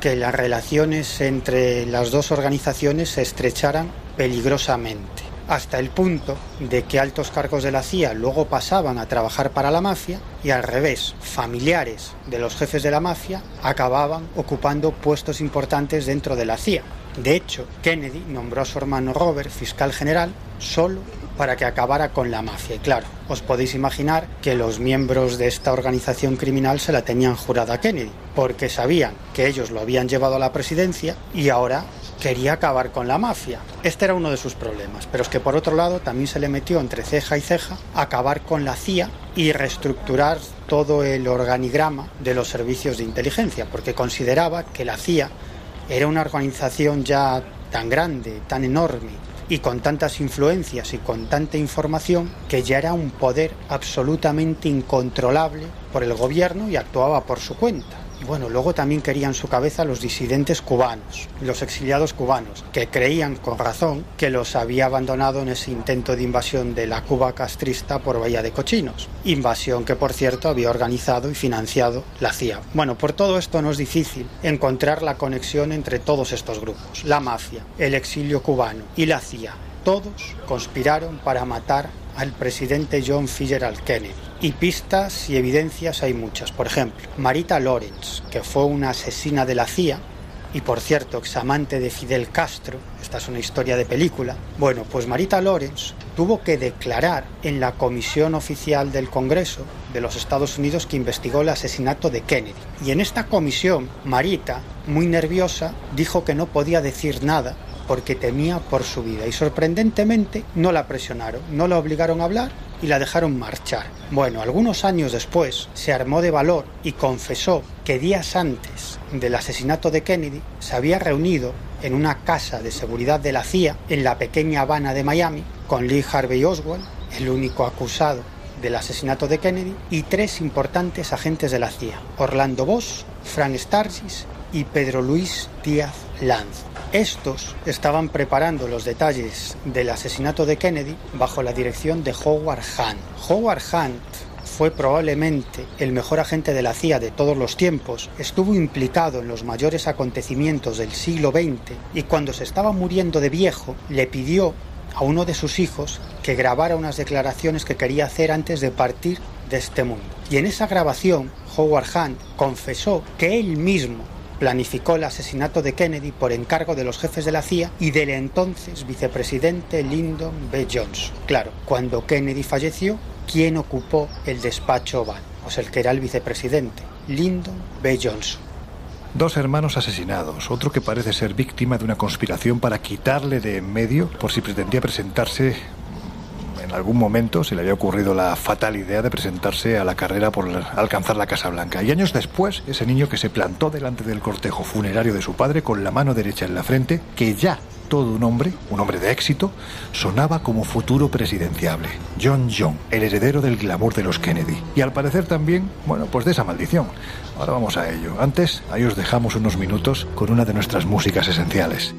que las relaciones entre las dos organizaciones se estrecharan peligrosamente hasta el punto de que altos cargos de la CIA luego pasaban a trabajar para la mafia y al revés, familiares de los jefes de la mafia acababan ocupando puestos importantes dentro de la CIA. De hecho, Kennedy nombró a su hermano Robert fiscal general solo para que acabara con la mafia. Y claro, os podéis imaginar que los miembros de esta organización criminal se la tenían jurada a Kennedy, porque sabían que ellos lo habían llevado a la presidencia y ahora quería acabar con la mafia. Este era uno de sus problemas, pero es que por otro lado también se le metió entre ceja y ceja acabar con la CIA y reestructurar todo el organigrama de los servicios de inteligencia, porque consideraba que la CIA era una organización ya tan grande, tan enorme y con tantas influencias y con tanta información que ya era un poder absolutamente incontrolable por el gobierno y actuaba por su cuenta. Y bueno, luego también querían su cabeza los disidentes cubanos, los exiliados cubanos, que creían con razón que los había abandonado en ese intento de invasión de la Cuba castrista por Bahía de Cochinos. Invasión que, por cierto, había organizado y financiado la CIA. Bueno, por todo esto no es difícil encontrar la conexión entre todos estos grupos. La mafia, el exilio cubano y la CIA. Todos conspiraron para matar al presidente John Fitzgerald Kennedy. Y pistas y evidencias hay muchas. Por ejemplo, Marita Lawrence, que fue una asesina de la CIA y por cierto examante de Fidel Castro, esta es una historia de película, bueno, pues Marita Lawrence tuvo que declarar en la comisión oficial del Congreso de los Estados Unidos que investigó el asesinato de Kennedy. Y en esta comisión, Marita, muy nerviosa, dijo que no podía decir nada porque temía por su vida y sorprendentemente no la presionaron, no la obligaron a hablar y la dejaron marchar. Bueno, algunos años después se armó de valor y confesó que días antes del asesinato de Kennedy se había reunido en una casa de seguridad de la CIA en la pequeña Habana de Miami con Lee Harvey Oswald, el único acusado del asesinato de Kennedy, y tres importantes agentes de la CIA, Orlando Bosch, Frank Stargis y Pedro Luis Díaz Lanz. Estos estaban preparando los detalles del asesinato de Kennedy bajo la dirección de Howard Hunt. Howard Hunt fue probablemente el mejor agente de la CIA de todos los tiempos, estuvo implicado en los mayores acontecimientos del siglo XX y cuando se estaba muriendo de viejo le pidió a uno de sus hijos que grabara unas declaraciones que quería hacer antes de partir de este mundo. Y en esa grabación, Howard Hunt confesó que él mismo planificó el asesinato de Kennedy por encargo de los jefes de la CIA y del entonces vicepresidente Lyndon B. Johnson. Claro, cuando Kennedy falleció, ¿quién ocupó el despacho oval? Pues el que era el vicepresidente, Lyndon B. Johnson.
Dos hermanos asesinados, otro que parece ser víctima de una conspiración para quitarle de en medio por si pretendía presentarse en algún momento se le había ocurrido la fatal idea de presentarse a la carrera por alcanzar la Casa Blanca. Y años después, ese niño que se plantó delante del cortejo funerario de su padre con la mano derecha en la frente, que ya todo un hombre, un hombre de éxito, sonaba como futuro presidenciable. John John, el heredero del glamour de los Kennedy. Y al parecer también, bueno, pues de esa maldición. Ahora vamos a ello. Antes, ahí os dejamos unos minutos con una de nuestras músicas esenciales.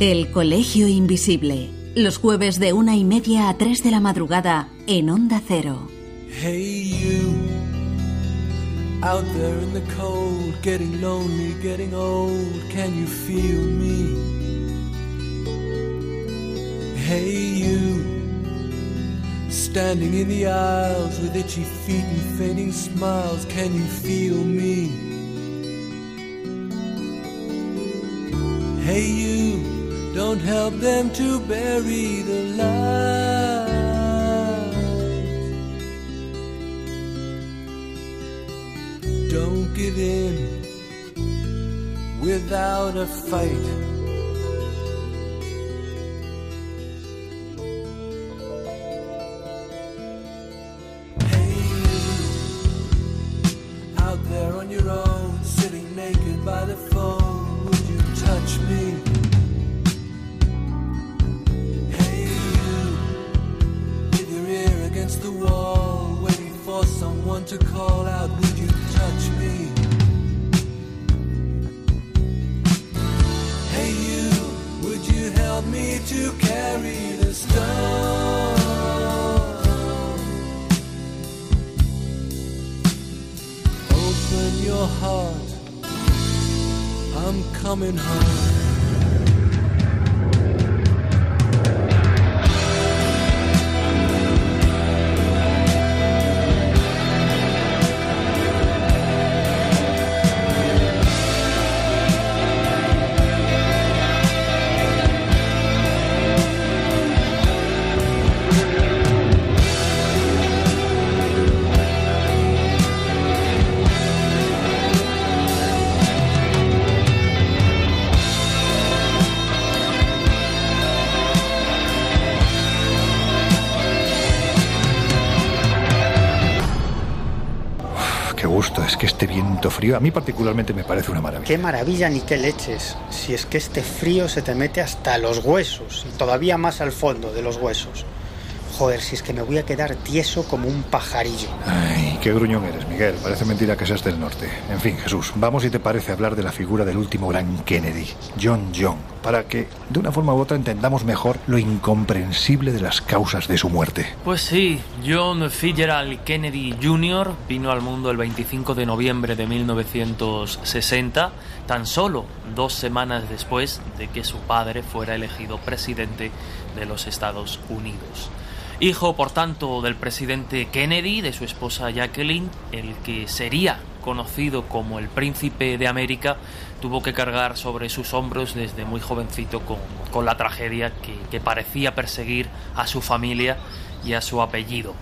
El Colegio Invisible. Los jueves de una y media a tres de la madrugada en Onda Cero.
Hey you, out there in the cold, getting lonely, getting old, can you feel me? Hey, you, standing in the aisles with itchy feet and fading smiles, can you feel me? Hey, you, don't help them to bury the light. Don't give in without a fight.
Frío a mí particularmente me parece una maravilla.
Qué maravilla ni qué leches. Si es que este frío se te mete hasta los huesos y todavía más al fondo de los huesos. Joder, si es que me voy a quedar tieso como un pajarillo.
Ay, qué gruñón eres, Miguel. Parece mentira que seas del norte. En fin, Jesús, vamos si te parece hablar de la figura del último gran Kennedy, John John, para que de una forma u otra entendamos mejor lo incomprensible de las causas de su muerte.
Pues sí, John Fitzgerald Kennedy Jr. vino al mundo el 25 de noviembre de 1960, tan solo dos semanas después de que su padre fuera elegido presidente de los Estados Unidos. Hijo, por tanto, del presidente Kennedy, de su esposa Jacqueline, el que sería conocido como el príncipe de América, tuvo que cargar sobre sus hombros desde muy jovencito con, con la tragedia que, que parecía perseguir a su familia y a su apellido.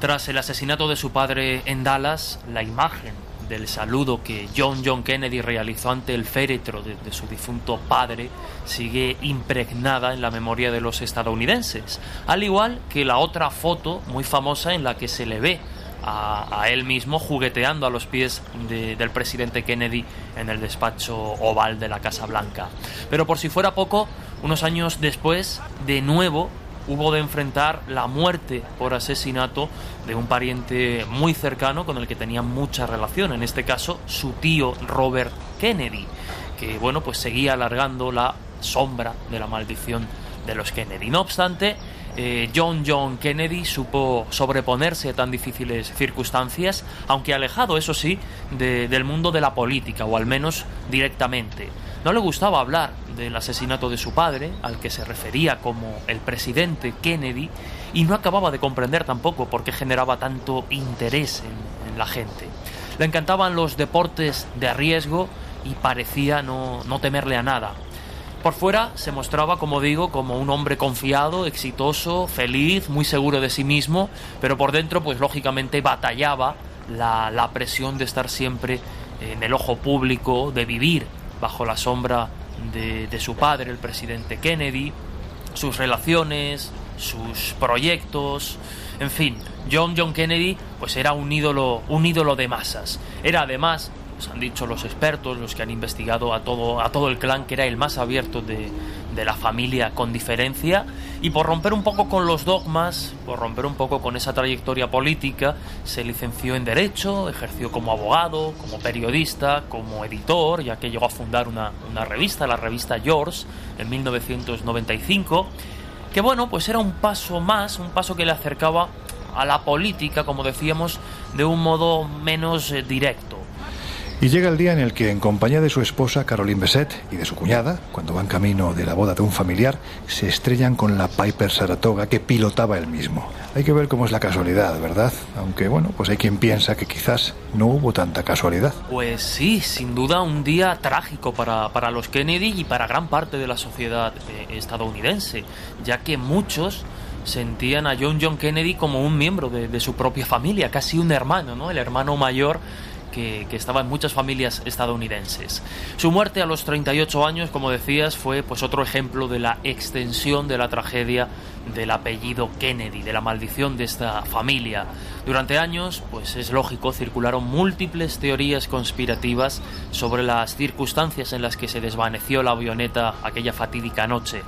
Tras el asesinato de su padre en Dallas, la imagen del saludo que John John Kennedy realizó ante el féretro de, su difunto padre sigue impregnada en la memoria de los estadounidenses, al igual que la otra foto muy famosa en la que se le ve a, él mismo jugueteando a los pies de, del presidente Kennedy en el despacho oval de la Casa Blanca. Pero por si fuera poco, unos años después, de nuevo hubo de enfrentar la muerte por asesinato de un pariente muy cercano con el que tenía mucha relación, en este caso su tío Robert Kennedy, que bueno, pues seguía alargando la sombra de la maldición de los Kennedy. No obstante, eh, John John Kennedy supo sobreponerse a tan difíciles circunstancias, aunque alejado, eso sí, de, del mundo de la política, o al menos directamente. No le gustaba hablar del asesinato de su padre, al que se refería como el presidente Kennedy, y no acababa de comprender tampoco por qué generaba tanto interés en, la gente. Le encantaban los deportes de riesgo y parecía no, no temerle a nada. Por fuera se mostraba, como digo, como un hombre confiado, exitoso, feliz, muy seguro de sí mismo, pero por dentro, pues lógicamente batallaba la, la presión de estar siempre en el ojo público, de vivir bajo la sombra de, de, su padre, el presidente Kennedy, sus relaciones, sus proyectos, en fin, John John Kennedy pues era un ídolo, un ídolo de masas. Era además pues han dicho los expertos, los que han investigado a todo, a todo el clan, que era el más abierto de, de, la familia con diferencia, y por romper un poco con los dogmas, por romper un poco con esa trayectoria política, se licenció en Derecho, ejerció como abogado, como periodista, como editor, ya que llegó a fundar una, una revista, la revista Yours, en 1995, que bueno, pues era un paso más, un paso que le acercaba a la política, como decíamos, de un modo menos eh, directo.
Y llega el día en el que, en compañía de su esposa Caroline Besset y de su cuñada, cuando van camino de la boda de un familiar, se estrellan con la Piper Saratoga que pilotaba él mismo. Hay que ver cómo es la casualidad, ¿verdad? Aunque bueno, pues hay quien piensa que quizás no hubo tanta casualidad.
Pues sí, sin duda un día trágico para, para los Kennedy y para gran parte de la sociedad eh, estadounidense, ya que muchos sentían a John John Kennedy como un miembro de, de su propia familia, casi un hermano, ¿no? El hermano mayor que, estaba en muchas familias estadounidenses. Su muerte a los 38 años, como decías, fue pues otro ejemplo de la extensión de la tragedia del apellido Kennedy, de la maldición de esta familia. Durante años, pues es lógico, circularon múltiples teorías conspirativas sobre las circunstancias en las que se desvaneció la avioneta aquella fatídica noche.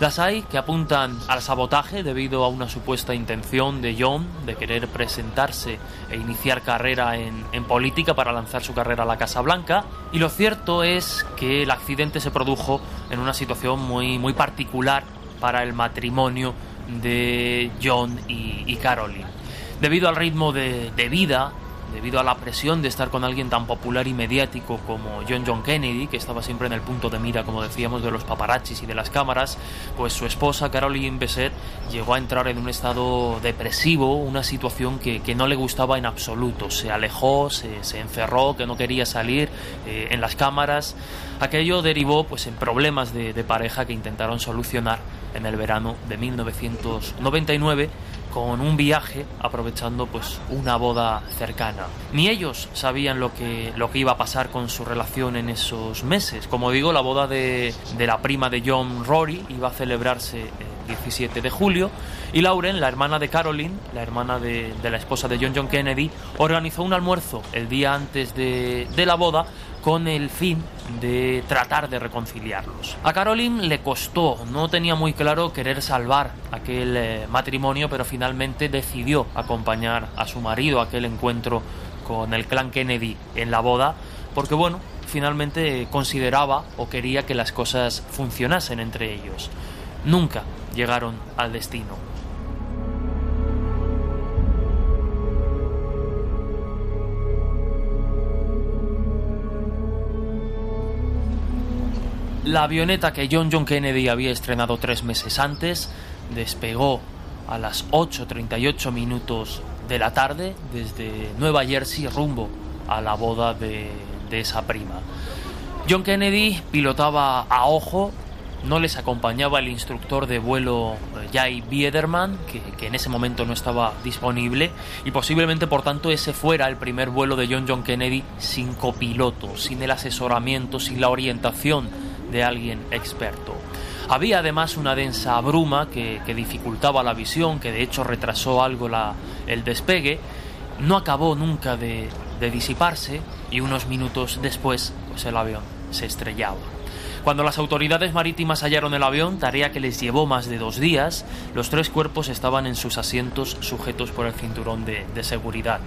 Las hay que apuntan al sabotaje debido a una supuesta intención de John de querer presentarse e iniciar carrera en, en política para lanzar su carrera a la Casa Blanca. Y lo cierto es que el accidente se produjo en una situación muy, muy particular para el matrimonio de John y, y Caroline. Debido al ritmo de, de, vida, debido a la presión de estar con alguien tan popular y mediático como John John Kennedy, que estaba siempre en el punto de mira, como decíamos, de los paparazzis y de las cámaras, pues su esposa Caroline Besset llegó a entrar en un estado depresivo, una situación que, que no le gustaba en absoluto. Se alejó, se, se encerró, que no quería salir eh, en las cámaras. Aquello derivó pues, en problemas de, de pareja que intentaron solucionar en el verano de 1999 con un viaje aprovechando pues una boda cercana. Ni ellos sabían lo que, lo que iba a pasar con su relación en esos meses. Como digo, la boda de, de la prima de John Rory iba a celebrarse el 17 de julio y Lauren, la hermana de Caroline, la hermana de, la esposa de John John Kennedy, organizó un almuerzo el día antes de, de la boda con el fin de tratar de reconciliarlos. A Caroline le costó, no tenía muy claro querer salvar aquel eh, matrimonio, pero finalmente decidió acompañar a su marido a aquel encuentro con el clan Kennedy en la boda, porque bueno, finalmente consideraba o quería que las cosas funcionasen entre ellos. Nunca llegaron al destino. La avioneta que John John Kennedy había estrenado tres meses antes despegó a las 8.38 minutos de la tarde desde Nueva Jersey rumbo a la boda de, esa prima. John Kennedy pilotaba a ojo, no les acompañaba el instructor de vuelo Jay Biederman, que, que, en ese momento no estaba disponible, y posiblemente por tanto ese fuera el primer vuelo de John John Kennedy sin copiloto, sin el asesoramiento, sin la orientación de alguien experto. Había además una densa bruma que, dificultaba la visión, que de hecho retrasó algo el despegue. No acabó nunca de, disiparse y unos minutos después pues el avión se estrellaba. Cuando las autoridades marítimas hallaron el avión, tarea que les llevó más de dos días, los tres cuerpos estaban en sus asientos sujetos por el cinturón de seguridad.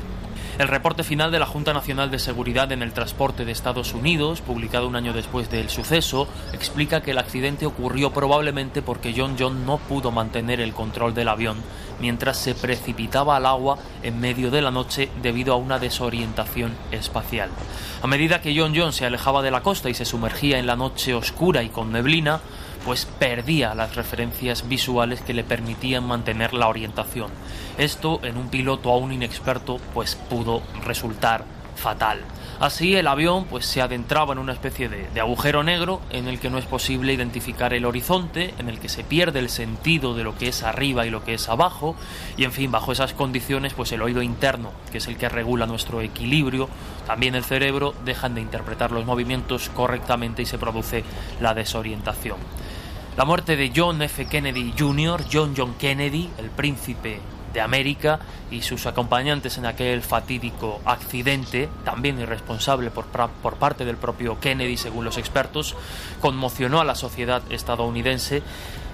El reporte final de la Junta Nacional de Seguridad en el Transporte de Estados Unidos, publicado un año después del suceso, explica que el accidente ocurrió probablemente porque John John no pudo mantener el control del avión mientras se precipitaba al agua en medio de la noche debido a una desorientación espacial. A medida que John John se alejaba de la costa y se sumergía en la noche oscura y con neblina, pues perdía las referencias visuales que le permitían mantener la orientación. Esto en un piloto aún inexperto pues pudo resultar fatal. Así el avión pues se adentraba en una especie de, agujero negro en el que no es posible identificar el horizonte, en el que se pierde el sentido de lo que es arriba y lo que es abajo, y en fin, bajo esas condiciones pues el oído interno, que es el que regula nuestro equilibrio, también el cerebro, dejan de interpretar los movimientos correctamente y se produce la desorientación. La muerte de John F. Kennedy Jr., John John Kennedy, el príncipe de América y sus acompañantes en aquel fatídico accidente, también irresponsable por, parte del propio Kennedy, según los expertos, conmocionó a la sociedad estadounidense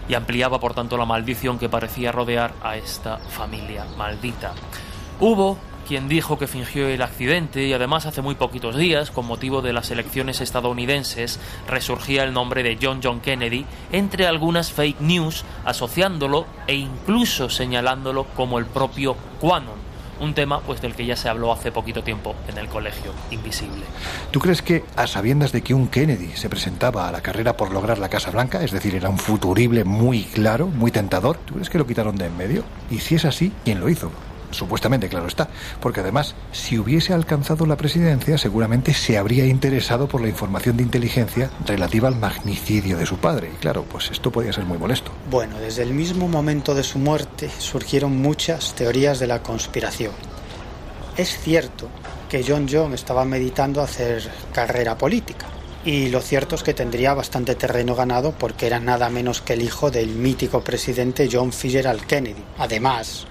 y ampliaba, por tanto, la maldición que parecía rodear a esta familia maldita. Hubo quien dijo que fingió el accidente y además hace muy poquitos días, con motivo de las elecciones estadounidenses, resurgía el nombre de John John Kennedy entre algunas fake news asociándolo e incluso señalándolo como el propio Quanon, un tema pues del que ya se habló hace poquito tiempo en el colegio invisible.
¿Tú crees que a sabiendas de que un Kennedy se presentaba a la carrera por lograr la Casa Blanca, es decir, era un futurible muy claro, muy tentador, ¿tú crees que lo quitaron de en medio? Y si es así, ¿quién lo hizo? Supuestamente, claro está, porque además, si hubiese alcanzado la presidencia, seguramente se habría interesado por la información de inteligencia relativa al magnicidio de su padre. Y claro, pues esto podía ser muy molesto.
Bueno, desde el mismo momento de su muerte surgieron muchas teorías de la conspiración. Es cierto que John John estaba meditando hacer carrera política. Y lo cierto es que tendría bastante terreno ganado porque era nada menos que el hijo del mítico presidente John Fitzgerald Kennedy. Además,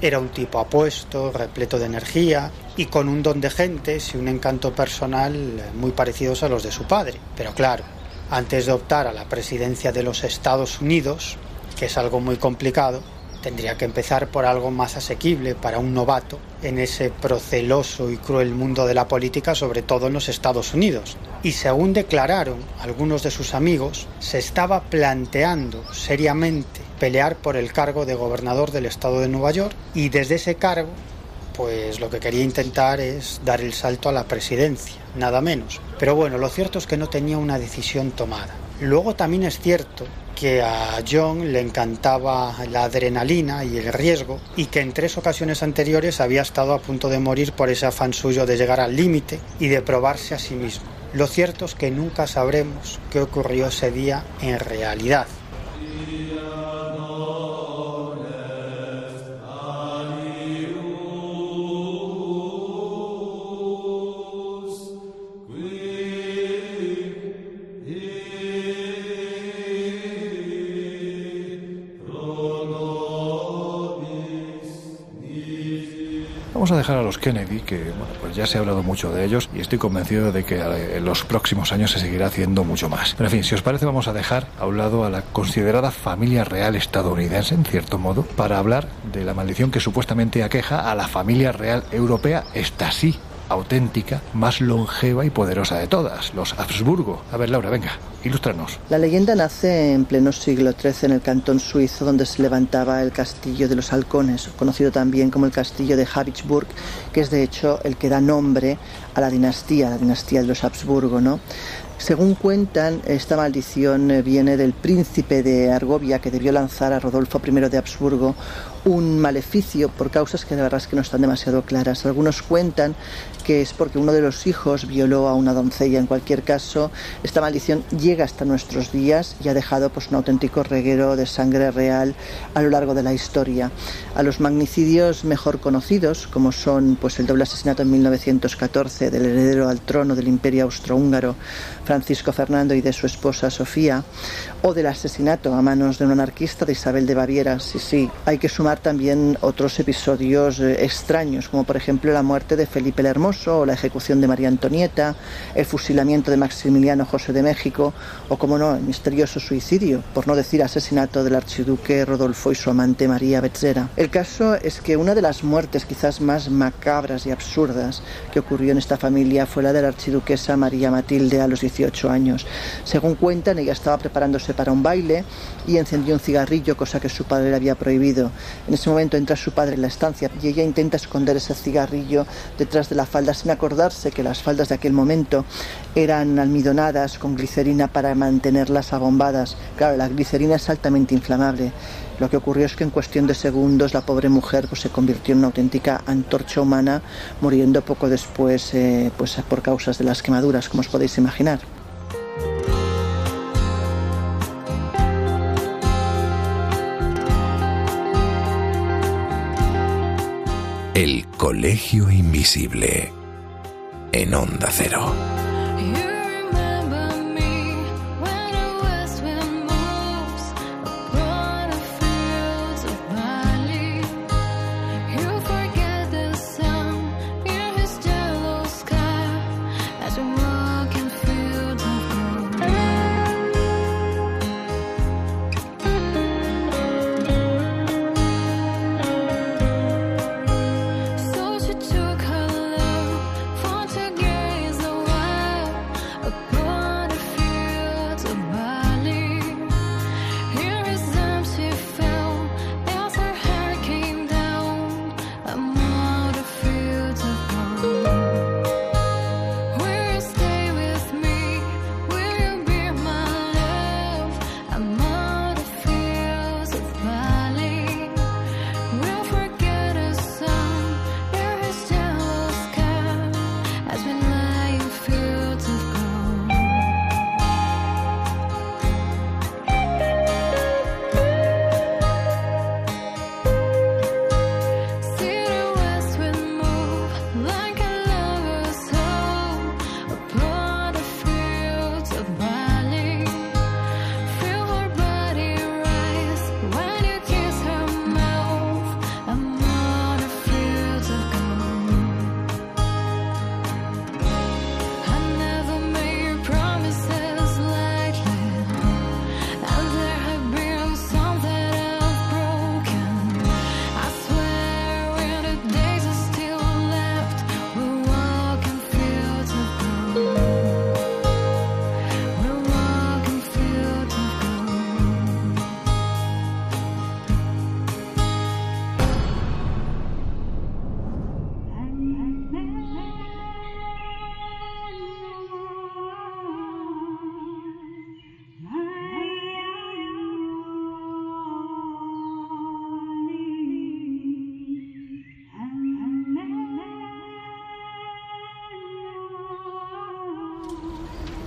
era un tipo apuesto, repleto de energía y con un don de gentes y un encanto personal muy parecidos a los de su padre. Pero claro, antes de optar a la presidencia de los Estados Unidos, que es algo muy complicado, tendría que empezar por algo más asequible para un novato en ese proceloso y cruel mundo de la política, sobre todo en los Estados Unidos. Y según declararon algunos de sus amigos, se estaba planteando seriamente pelear por el cargo de gobernador del estado de Nueva York y desde ese cargo pues lo que quería intentar es dar el salto a la presidencia, nada menos. Pero bueno, lo cierto es que no tenía una decisión tomada. Luego también es cierto que a John le encantaba la adrenalina y el riesgo y que en tres ocasiones anteriores había estado a punto de morir por ese afán suyo de llegar al límite y de probarse a sí mismo. Lo cierto es que nunca sabremos qué ocurrió ese día en realidad.
A dejar a los Kennedy, que bueno, pues ya se ha hablado mucho de ellos y estoy convencido de que eh, en los próximos años se seguirá haciendo mucho más. Pero en fin, si os parece, vamos a dejar a un lado a la considerada familia real estadounidense, en cierto modo, para hablar de la maldición que supuestamente aqueja a la familia real europea, esta sí, auténtica, más longeva y poderosa de todas, los Habsburgo. A ver, Laura, venga, ilústranos.
La leyenda nace en pleno siglo XIII en el cantón suizo donde se levantaba el castillo de los halcones, conocido también como el castillo de Habsburg, que es de hecho el que da nombre a la dinastía, la dinastía de los Habsburgo, ¿no? Según cuentan, esta maldición eh, viene del príncipe de Argovia que debió lanzar a Rodolfo I de Habsburgo un maleficio por causas que la verdad es que no están demasiado claras. Algunos cuentan que es porque uno de los hijos violó a una doncella. En cualquier caso, esta maldición llega hasta nuestros días y ha dejado pues, un auténtico reguero de sangre real a lo largo de la historia. A los magnicidios mejor conocidos, como son pues, el doble asesinato en 1914 del heredero al trono del Imperio Austrohúngaro, Francisco Fernando, y de su esposa Sofía, o del asesinato a manos de un anarquista de Isabel de Baviera, sí, sí, hay que sumar también otros episodios eh, extraños, como por ejemplo la muerte de Felipe el Hermoso o la ejecución de María Antonieta, el fusilamiento de Maximiliano José de México o, como no, el misterioso suicidio, por no decir asesinato del archiduque Rodolfo y su amante María Betzera. El caso es que una de las muertes quizás más macabras y absurdas que ocurrió en esta familia fue la de la archiduquesa María Matilde a los 18 años. Según cuentan, ella estaba preparándose para un baile y encendió un cigarrillo, cosa que su padre le había prohibido. En ese momento entra su padre en la estancia y ella intenta esconder ese cigarrillo detrás de la falda sin acordarse que las faldas de aquel momento eran almidonadas con glicerina para mantenerlas abombadas. Claro, la glicerina es altamente inflamable. Lo que ocurrió es que en cuestión de segundos la pobre mujer pues, se convirtió en una auténtica antorcha humana, muriendo poco después eh, pues, por causas de las quemaduras, como os podéis imaginar.
El Colegio Invisible en Onda Cero.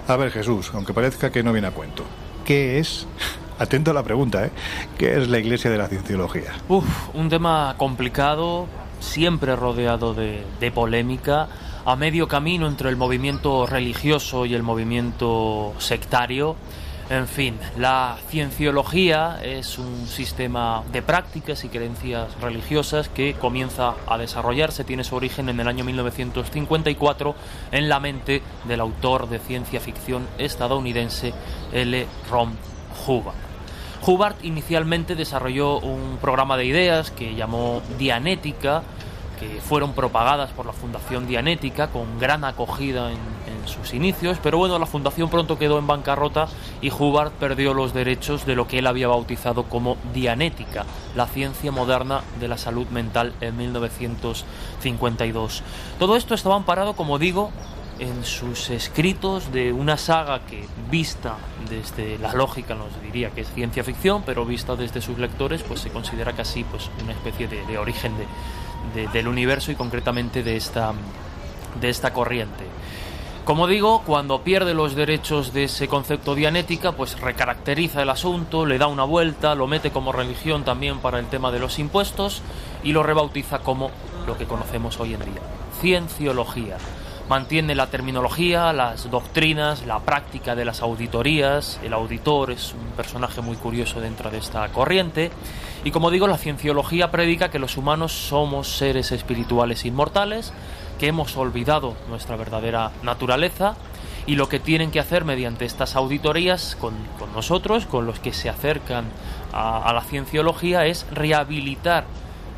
A ver, Jesús, aunque parezca que no viene a cuento, ¿qué es? Atento a la pregunta, ¿eh? ¿Qué es la Iglesia de la Cienciología?
Uf, un tema complicado, siempre rodeado de, de polémica, a medio camino entre el movimiento religioso y el movimiento sectario. En fin, la cienciología es un sistema de prácticas y creencias religiosas que comienza a desarrollarse, tiene su origen en el año 1954 en la mente del autor de ciencia ficción estadounidense L. Ron Hubbard. Hubbard inicialmente desarrolló un programa de ideas que llamó Dianética, que fueron propagadas por la Fundación Dianética con gran acogida en, sus inicios, pero bueno, la fundación pronto quedó en bancarrota y Hubbard perdió los derechos de lo que él había bautizado como Dianética, la ciencia moderna de la salud mental en 1952. Todo esto estaba amparado, como digo, en sus escritos de una saga que vista desde la lógica nos diría que es ciencia ficción, pero vista desde sus lectores pues se considera casi pues una especie de origen de, de, del universo y concretamente de esta, de esta corriente. Como digo, cuando pierde los derechos de ese concepto dianética, pues recaracteriza el asunto, le da una vuelta, lo mete como religión también para el tema de los impuestos y lo rebautiza como lo que conocemos hoy en día, cienciología. Mantiene la terminología, las doctrinas, la práctica de las auditorías. El auditor es un personaje muy curioso dentro de esta corriente. Y como digo, la cienciología predica que los humanos somos seres espirituales inmortales, que hemos olvidado nuestra verdadera naturaleza y lo que tienen que hacer mediante estas auditorías con, con nosotros, con los que se acercan a, la cienciología, es rehabilitar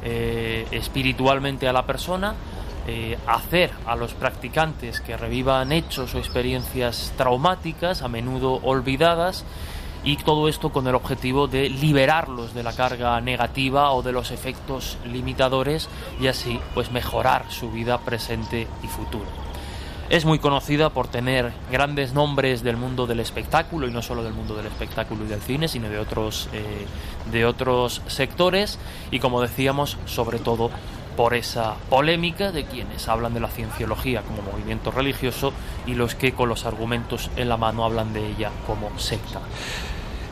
eh, espiritualmente a la persona, eh, hacer a los practicantes que revivan hechos o experiencias traumáticas, a menudo olvidadas, y todo esto con el objetivo de liberarlos de la carga negativa o de los efectos limitadores y así pues mejorar su vida presente y futuro. Es muy conocida por tener grandes nombres del mundo del espectáculo y no solo del mundo del espectáculo y del cine, sino de otros, eh, de otros sectores y como decíamos, sobre todo por esa polémica de quienes hablan de la cienciología como movimiento religioso y los que con los argumentos en la mano hablan de ella como secta.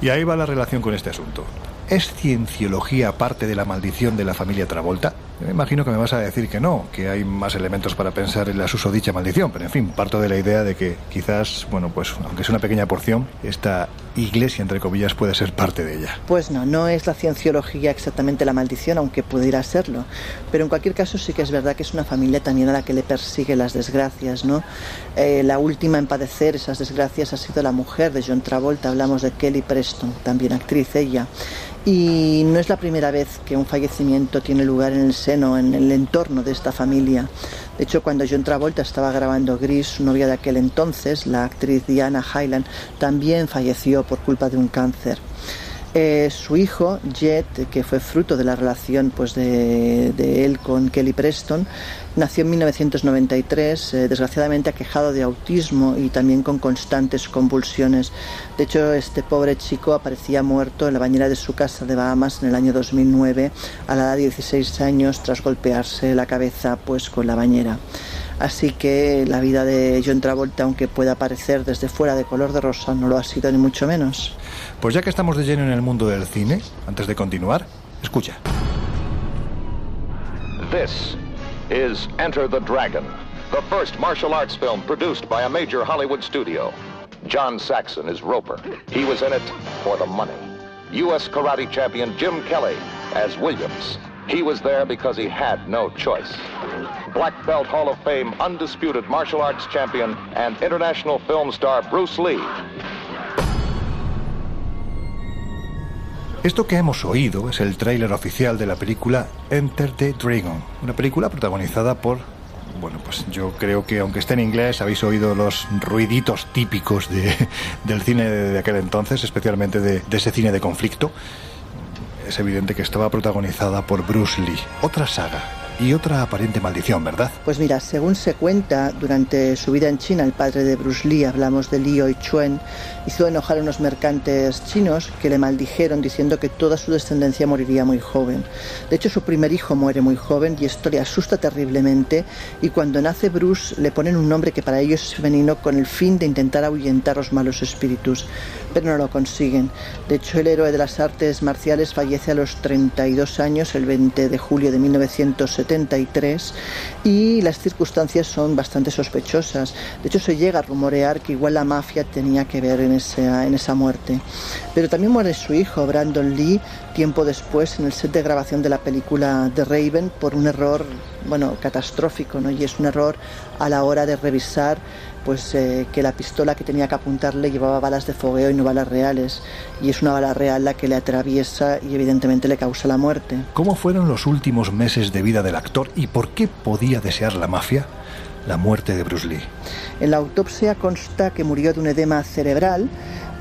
Y ahí va la relación con este asunto. ¿Es cienciología parte de la maldición de la familia Travolta? Me imagino que me vas a decir que no, que hay más elementos para pensar en la susodicha maldición, pero en fin, parto de la idea de que quizás, bueno, pues aunque es una pequeña porción, esta iglesia, entre comillas, puede ser parte de ella.
Pues no, no es la cienciología exactamente la maldición, aunque pudiera serlo. Pero en cualquier caso sí que es verdad que es una familia también a la que le persigue las desgracias, ¿no? Eh, la última en padecer esas desgracias ha sido la mujer de John Travolta, hablamos de Kelly Preston, también actriz ella. Y no es la primera vez que un fallecimiento tiene lugar en el en el entorno de esta familia. De hecho, cuando John Travolta estaba grabando Gris, su novia de aquel entonces, la actriz Diana Hyland, también falleció por culpa de un cáncer. Eh, su hijo, Jet, que fue fruto de la relación pues, de, él con Kelly Preston, nació en 1993, eh, desgraciadamente aquejado de autismo y también con constantes convulsiones. De hecho, este pobre chico aparecía muerto en la bañera de su casa de Bahamas en el año 2009, a la edad de 16 años, tras golpearse la cabeza pues, con la bañera. Así que la vida de John Travolta, aunque pueda parecer desde fuera de color de rosa, no lo ha sido ni mucho menos.
Pues ya que estamos de lleno en el mundo del cine, antes de continuar, escucha.
This is Enter the Dragon, the first martial arts film produced by a major Hollywood studio. John Saxon is Roper. He was in it for the money. U.S. karate champion Jim Kelly as Williams. He was there because he had no choice. Black Belt Hall of Fame undisputed martial arts champion and international film star Bruce Lee.
Esto que hemos oído es el tráiler oficial de la película Enter the Dragon, una película protagonizada por, bueno, pues yo creo que aunque esté en inglés habéis oído los ruiditos típicos de, del cine de, aquel entonces, especialmente de, de ese cine de conflicto. Es evidente que estaba protagonizada por Bruce Lee. Otra saga y otra aparente maldición, ¿verdad?
Pues mira, según se cuenta, durante su vida en China, el padre de Bruce Lee, hablamos de Li Chuen, hizo enojar a unos mercantes chinos que le maldijeron diciendo que toda su descendencia moriría muy joven. De hecho, su primer hijo muere muy joven y esto le asusta terriblemente y cuando nace Bruce le ponen un nombre que para ellos es femenino con el fin de intentar ahuyentar los malos espíritus, pero no lo consiguen. De hecho, el héroe de las artes marciales fallece a los 32 años, el 20 de julio de 1973, y las circunstancias son bastante sospechosas. De hecho, se llega a rumorear que igual la mafia tenía que ver en en esa muerte. Pero también muere su hijo, Brandon Lee, tiempo después en el set de grabación de la película The Raven por un error, bueno, catastrófico, ¿no? Y es un error a la hora de revisar pues eh, que la pistola que tenía que apuntarle llevaba balas de fogueo y no balas reales y es una bala real la que le atraviesa y evidentemente le causa la muerte.
¿Cómo fueron los últimos meses de vida del actor y por qué podía desear la mafia la muerte de Bruce Lee?
En la autopsia consta que murió de un edema cerebral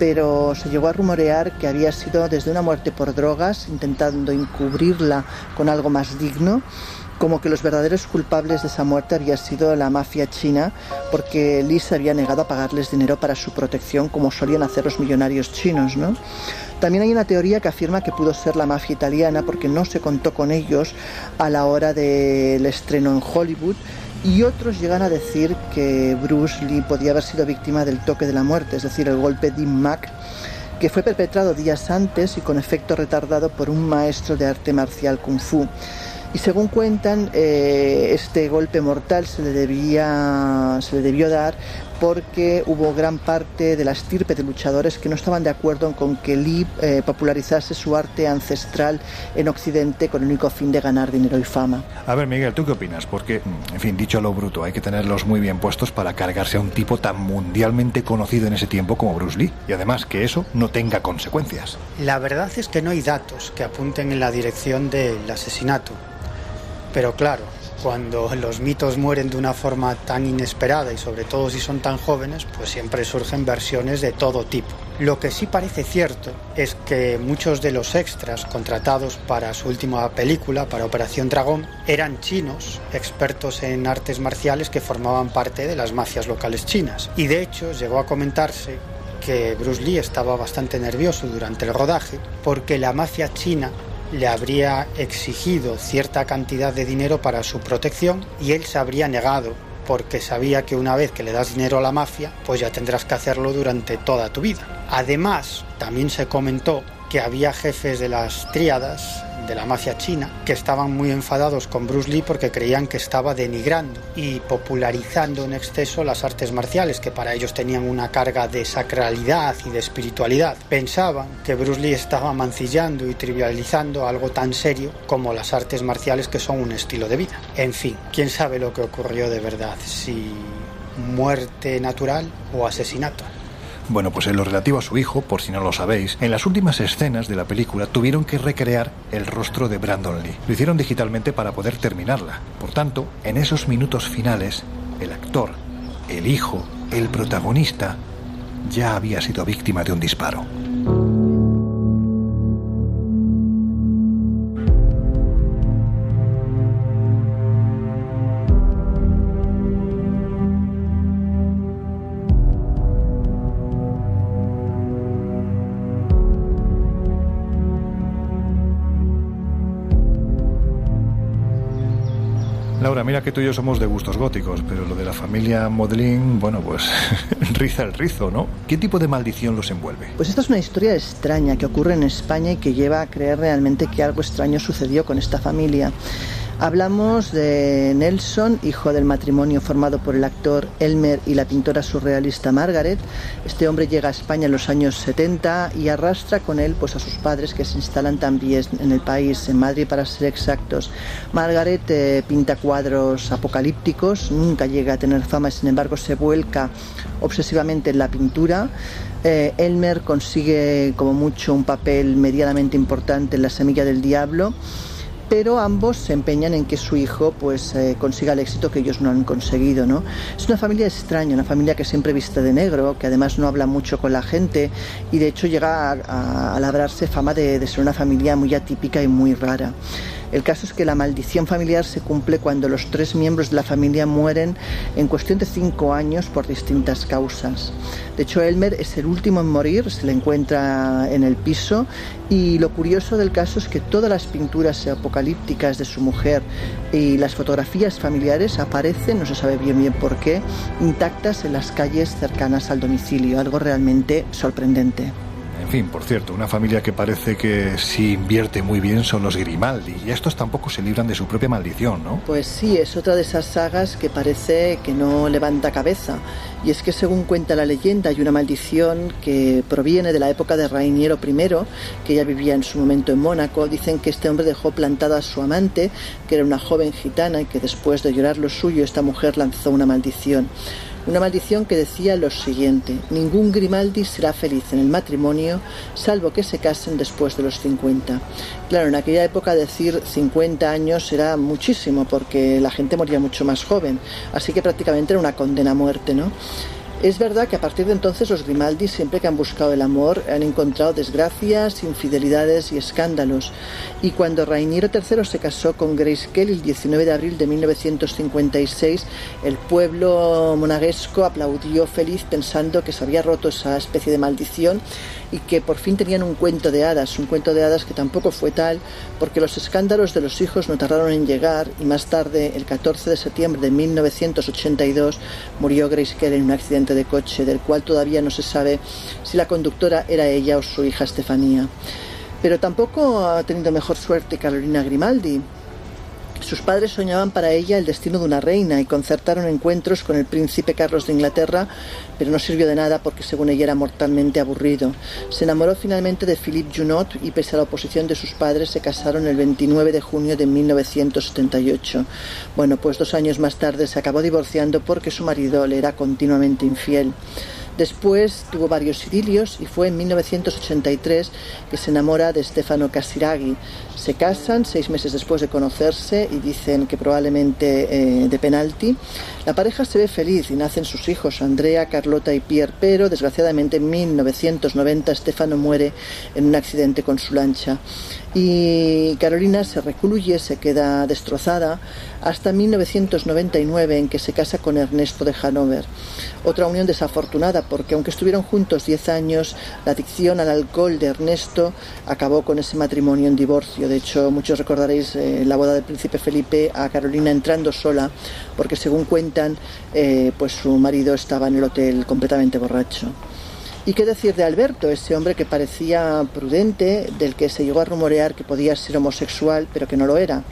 pero se llegó a rumorear que había sido desde una muerte por drogas, intentando encubrirla con algo más digno, como que los verdaderos culpables de esa muerte había sido la mafia china, porque Lee se había negado a pagarles dinero para su protección, como solían hacer los millonarios chinos, ¿no? También hay una teoría que afirma que pudo ser la mafia italiana porque no se contó con ellos a la hora del estreno en Hollywood y otros llegan a decir que Bruce Lee podía haber sido víctima del toque de la muerte, es decir, el golpe de Mac, que fue perpetrado días antes y con efecto retardado por un maestro de arte marcial kung fu. Y según cuentan, eh, este golpe mortal se le, debía, se le debió dar porque hubo gran parte de la estirpe de luchadores que no estaban de acuerdo con que Lee eh, popularizase su arte ancestral en Occidente con el único fin de ganar dinero y fama.
A ver, Miguel, ¿tú qué opinas? Porque, en fin, dicho lo bruto, hay que tenerlos muy bien puestos para cargarse a un tipo tan mundialmente conocido en ese tiempo como Bruce Lee. Y además que eso no tenga consecuencias.
La verdad es que no hay datos que apunten en la dirección del asesinato. Pero claro, cuando los mitos mueren de una forma tan inesperada y sobre todo si son tan jóvenes, pues siempre surgen versiones de todo tipo. Lo que sí parece cierto es que muchos de los extras contratados para su última película, para Operación Dragón, eran chinos, expertos en artes marciales que formaban parte de las mafias locales chinas. Y de hecho llegó a comentarse que Bruce Lee estaba bastante nervioso durante el rodaje porque la mafia china le habría exigido cierta cantidad de dinero para su protección y él se habría negado porque sabía que una vez que le das dinero a la mafia, pues ya tendrás que hacerlo durante toda tu vida. Además, también se comentó que había jefes de las tríadas de la mafia china que estaban muy enfadados con Bruce Lee porque creían que estaba denigrando y popularizando en exceso las artes marciales que para ellos tenían una carga de sacralidad y de espiritualidad. Pensaban que Bruce Lee estaba mancillando y trivializando algo tan serio como las artes marciales que son un estilo de vida. En fin, quién sabe lo que ocurrió de verdad, si muerte natural o asesinato.
Bueno, pues en lo relativo a su hijo, por si no lo sabéis, en las últimas escenas de la película tuvieron que recrear el rostro de Brandon Lee. Lo hicieron digitalmente para poder terminarla. Por tanto, en esos minutos finales, el actor, el hijo, el protagonista, ya había sido víctima de un disparo. Mira que tú y yo somos de gustos góticos, pero lo de la familia Modlin, bueno, pues riza el rizo, ¿no? ¿Qué tipo de maldición los envuelve?
Pues esta es una historia extraña que ocurre en España y que lleva a creer realmente que algo extraño sucedió con esta familia. Hablamos de Nelson, hijo del matrimonio formado por el actor Elmer y la pintora surrealista Margaret. Este hombre llega a España en los años 70 y arrastra con él pues, a sus padres que se instalan también en el país, en Madrid para ser exactos. Margaret eh, pinta cuadros apocalípticos, nunca llega a tener fama sin embargo se vuelca obsesivamente en la pintura. Eh, Elmer consigue como mucho un papel medianamente importante en La Semilla del Diablo pero ambos se empeñan en que su hijo pues eh, consiga el éxito que ellos no han conseguido, ¿no? Es una familia extraña, una familia que siempre viste de negro, que además no habla mucho con la gente y de hecho llega a, a, labrarse fama de, de ser una familia muy atípica y muy rara. El caso es que la maldición familiar se cumple cuando los tres miembros de la familia mueren en cuestión de cinco años por distintas causas. De hecho, Elmer es el último en morir, se le encuentra en el piso y lo curioso del caso es que todas las pinturas apocalípticas de su mujer y las fotografías familiares aparecen, no se sabe bien bien por qué, intactas en las calles cercanas al domicilio, algo realmente sorprendente.
En fin, por cierto, una familia que parece que sí invierte muy bien son los Grimaldi, y estos tampoco se libran de su propia maldición, ¿no?
Pues sí, es otra de esas sagas que parece que no levanta cabeza. Y es que según cuenta la leyenda hay una maldición que proviene de la época de Rainiero I, que ya vivía en su momento en Mónaco. Dicen que este hombre dejó plantada a su amante, que era una joven gitana, y que después de llorar lo suyo, esta mujer lanzó una maldición. Una maldición que decía lo siguiente, ningún Grimaldi será feliz en el matrimonio salvo que se casen después de los 50. Claro, en aquella época decir 50 años era muchísimo porque la gente moría mucho más joven, así que prácticamente era una condena a muerte, ¿no? Es verdad que a partir de entonces los Grimaldi, siempre que han buscado el amor, han encontrado desgracias, infidelidades y escándalos. Y cuando Rainiero III se casó con Grace Kelly el 19 de abril de 1956, el pueblo monaguesco aplaudió feliz pensando que se había roto esa especie de maldición y que por fin tenían un cuento de hadas, un cuento de hadas que tampoco fue tal, porque los escándalos de los hijos no tardaron en llegar y más tarde, el 14 de septiembre de 1982, murió Grace Kelly en un accidente de coche, del cual todavía no se sabe si la conductora era ella o su hija Estefanía. Pero tampoco ha tenido mejor suerte Carolina Grimaldi. Sus padres soñaban para ella el destino de una reina y concertaron encuentros con el príncipe Carlos de Inglaterra, pero no sirvió de nada porque según ella era mortalmente aburrido. Se enamoró finalmente de Philippe Junot y pese a la oposición de sus padres se casaron el 29 de junio de 1978. Bueno, pues dos años más tarde se acabó divorciando porque su marido le era continuamente infiel. Después tuvo varios idilios y fue en 1983 que se enamora de Stefano Casiraghi. Se casan seis meses después de conocerse y dicen que probablemente eh, de penalti. La pareja se ve feliz y nacen sus hijos, Andrea, Carlota y Pierre, pero desgraciadamente en 1990 Stefano muere en un accidente con su lancha y Carolina se recluye, se queda destrozada hasta 1999 en que se casa con Ernesto de Hanover. Otra unión desafortunada porque aunque estuvieron juntos 10 años, la adicción al alcohol de Ernesto acabó con ese matrimonio en divorcio. De hecho, muchos recordaréis eh, la boda del príncipe Felipe a Carolina entrando sola porque según cuentan, eh, pues su marido estaba en el hotel completamente borracho. ¿Y qué decir de Alberto, ese hombre que parecía prudente, del que se llegó a rumorear que podía ser homosexual, pero que no lo era?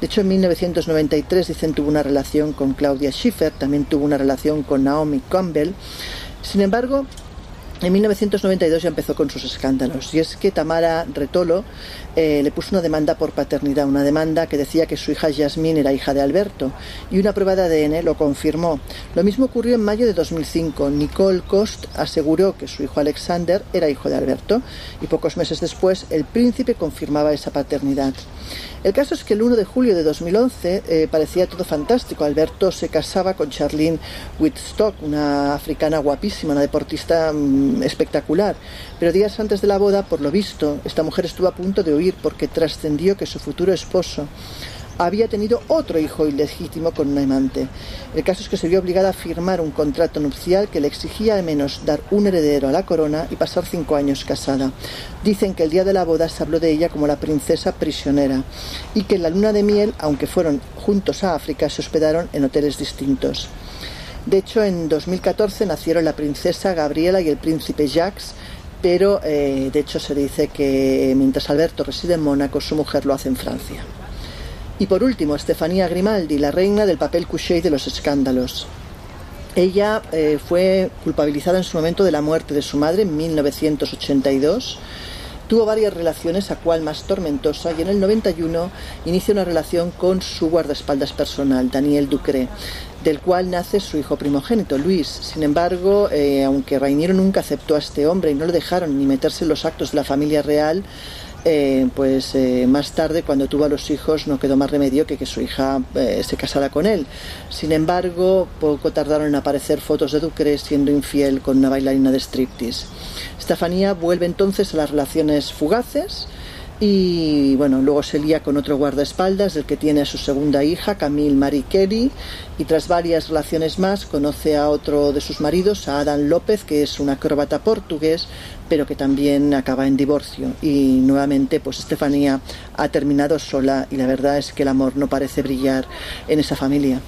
De hecho, en 1993 dicen tuvo una relación con Claudia Schiffer, también tuvo una relación con Naomi Campbell. Sin embargo, en 1992 ya empezó con sus escándalos y es que Tamara Retolo eh, le puso una demanda por paternidad, una demanda que decía que su hija Yasmín era hija de Alberto y una prueba de ADN lo confirmó. Lo mismo ocurrió en mayo de 2005. Nicole Cost aseguró que su hijo Alexander era hijo de Alberto y pocos meses después el príncipe confirmaba esa paternidad. El caso es que el 1 de julio de 2011 eh, parecía todo fantástico. Alberto se casaba con Charlene Whitstock, una africana guapísima, una deportista mm, espectacular. Pero días antes de la boda, por lo visto, esta mujer estuvo a punto de huir porque trascendió que su futuro esposo había tenido otro hijo ilegítimo con un amante. El caso es que se vio obligada a firmar un contrato nupcial que le exigía al menos dar un heredero a la corona y pasar cinco años casada. Dicen que el día de la boda se habló de ella como la princesa prisionera y que en la luna de miel, aunque fueron juntos a África, se hospedaron en hoteles distintos. De hecho, en 2014 nacieron la princesa Gabriela y el príncipe Jacques, pero eh, de hecho se dice que mientras Alberto reside en Mónaco, su mujer lo hace en Francia. Y por último, Estefanía Grimaldi, la reina del papel couché de los escándalos. Ella eh, fue culpabilizada en su momento de la muerte de su madre en 1982. Tuvo varias relaciones, a cual más tormentosa, y en el 91 inicia una relación con su guardaespaldas personal, Daniel Ducré, del cual nace su hijo primogénito, Luis. Sin embargo, eh, aunque Rainiero nunca aceptó a este hombre y no le dejaron ni meterse en los actos de la familia real, eh, pues eh, más tarde, cuando tuvo a los hijos, no quedó más remedio que que su hija eh, se casara con él. Sin embargo, poco tardaron en aparecer fotos de Ducre siendo infiel con una bailarina de striptease. Estefanía vuelve entonces a las relaciones fugaces y bueno, luego se lía con otro guardaespaldas, el que tiene a su segunda hija, Camille Marie Kelly, y tras varias relaciones más conoce a otro de sus maridos, a Adam López, que es un acróbata portugués, pero que también acaba en divorcio. Y nuevamente, pues Estefanía ha terminado sola y la verdad es que el amor no parece brillar en esa familia.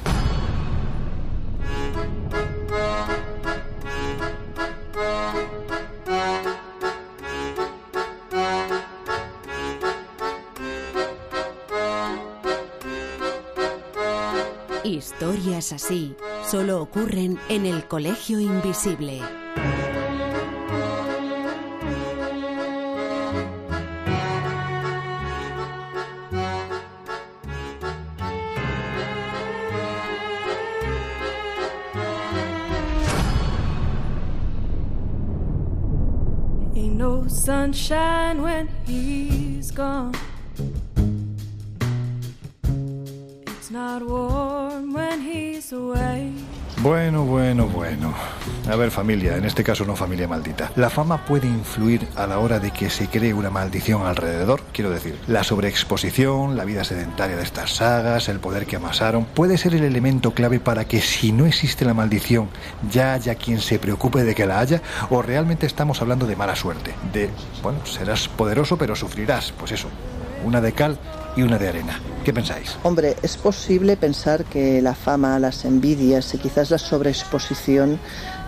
Historias así solo ocurren en el Colegio Invisible.
Sunshine when he's gone. It's not warm when he's away.
Bueno, bueno, bueno. A ver, familia, en este caso no familia maldita. ¿La fama puede influir a la hora de que se cree una maldición alrededor? Quiero decir, la sobreexposición, la vida sedentaria de estas sagas, el poder que amasaron, puede ser el elemento clave para que si no existe la maldición, ya haya quien se preocupe de que la haya, o realmente estamos hablando de mala suerte, de, bueno, serás poderoso pero sufrirás, pues eso, una de cal y una de arena. ¿Qué pensáis?
Hombre, es posible pensar que la fama, las envidias y quizás la sobreexposición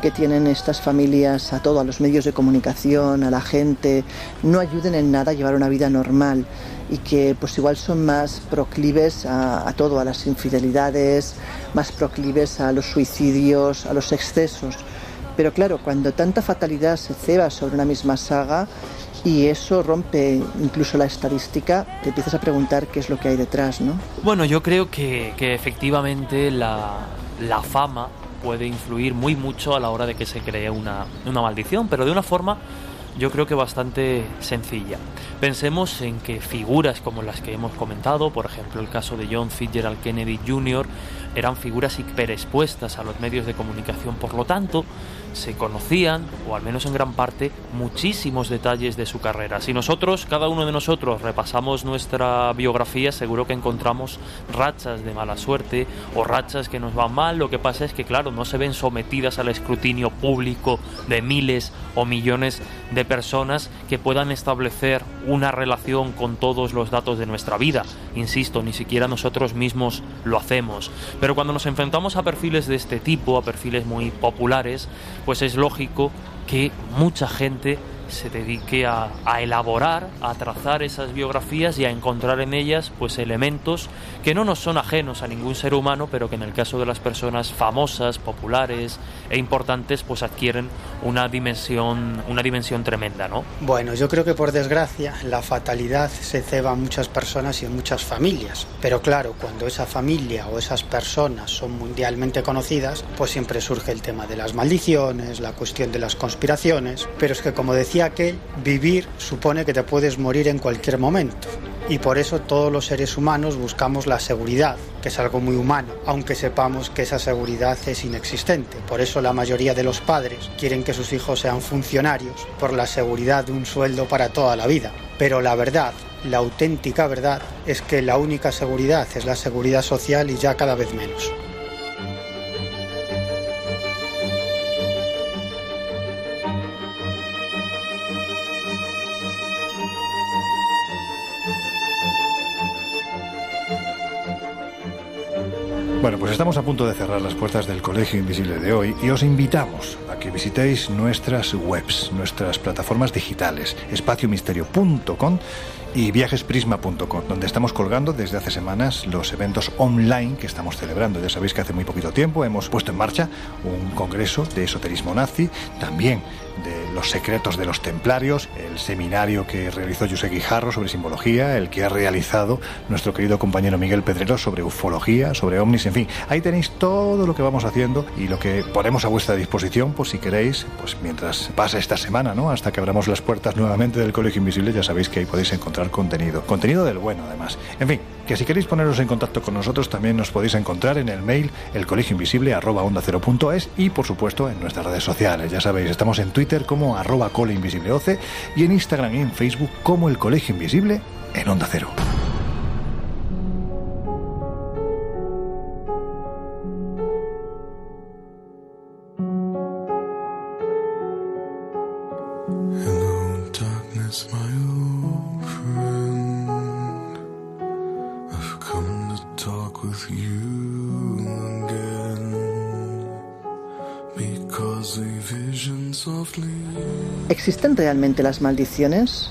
que tienen estas familias a todo, a los medios de comunicación, a la gente, no ayuden en nada a llevar una vida normal y que pues igual son más proclives a, a todo, a las infidelidades, más proclives a los suicidios, a los excesos. Pero claro, cuando tanta fatalidad se ceba sobre una misma saga, y eso rompe incluso la estadística, te empiezas a preguntar qué es lo que hay detrás, ¿no?
Bueno, yo creo que, efectivamente la, la fama puede influir muy mucho a la hora de que se cree una, una maldición, pero de una forma yo creo que bastante sencilla. Pensemos en que figuras como las que hemos comentado, por ejemplo el caso de John Fitzgerald Kennedy Jr., eran figuras hiperexpuestas a los medios de comunicación, por lo tanto, se conocían, o al menos en gran parte, muchísimos detalles de su carrera. Si nosotros, cada uno de nosotros, repasamos nuestra biografía, seguro que encontramos rachas de mala suerte o rachas que nos van mal. Lo que pasa es que, claro, no se ven sometidas al escrutinio público de miles o millones de personas que puedan establecer una relación con todos los datos de nuestra vida. Insisto, ni siquiera nosotros mismos lo hacemos. Pero cuando nos enfrentamos a perfiles de este tipo, a perfiles muy populares, pues es lógico que mucha gente se dedique a, elaborar, a trazar esas biografías y a encontrar en ellas pues elementos que no nos son ajenos a ningún ser humano, pero que en el caso de las personas famosas, populares e importantes pues adquieren una dimensión una dimensión tremenda, ¿no?
Bueno, yo creo que por desgracia la fatalidad se ceba a muchas personas y en muchas familias, pero claro, cuando esa familia o esas personas son mundialmente conocidas, pues siempre surge el tema de las maldiciones, la cuestión de las conspiraciones, pero es que como decía aquel, vivir supone que te puedes morir en cualquier momento. Y por eso todos los seres humanos buscamos la seguridad, que es algo muy humano, aunque sepamos que esa seguridad es inexistente. Por eso la mayoría de los padres quieren que sus hijos sean funcionarios, por la seguridad de un sueldo para toda la vida. Pero la verdad, la auténtica verdad, es que la única seguridad es la seguridad social y ya cada vez menos.
Bueno, pues estamos a punto de cerrar las puertas del Colegio Invisible de hoy y os invitamos a que visitéis nuestras webs, nuestras plataformas digitales, espaciomisterio.com y viajesprisma.com, donde estamos colgando desde hace semanas los eventos online que estamos celebrando. Ya sabéis que hace muy poquito tiempo hemos puesto en marcha un congreso de esoterismo nazi, también de los secretos de los templarios, el seminario que realizó José Guijarro sobre simbología, el que ha realizado nuestro querido compañero Miguel Pedrero sobre ufología, sobre ovnis, en fin, ahí tenéis todo lo que vamos haciendo y lo que ponemos a vuestra disposición, pues si queréis, pues mientras pasa esta semana, ¿no? Hasta que abramos las puertas nuevamente del Colegio Invisible, ya sabéis que ahí podéis encontrar contenido. Contenido del bueno, además. En fin, que si queréis poneros en contacto con nosotros, también nos podéis encontrar en el mail elcolegioinvisible.onda0.es y, por supuesto, en nuestras redes sociales. Ya sabéis, estamos en Twitter como arroba coleinvisibleoce y en Instagram y en Facebook como el Colegio Invisible en Onda Cero.
¿Existen realmente las maldiciones?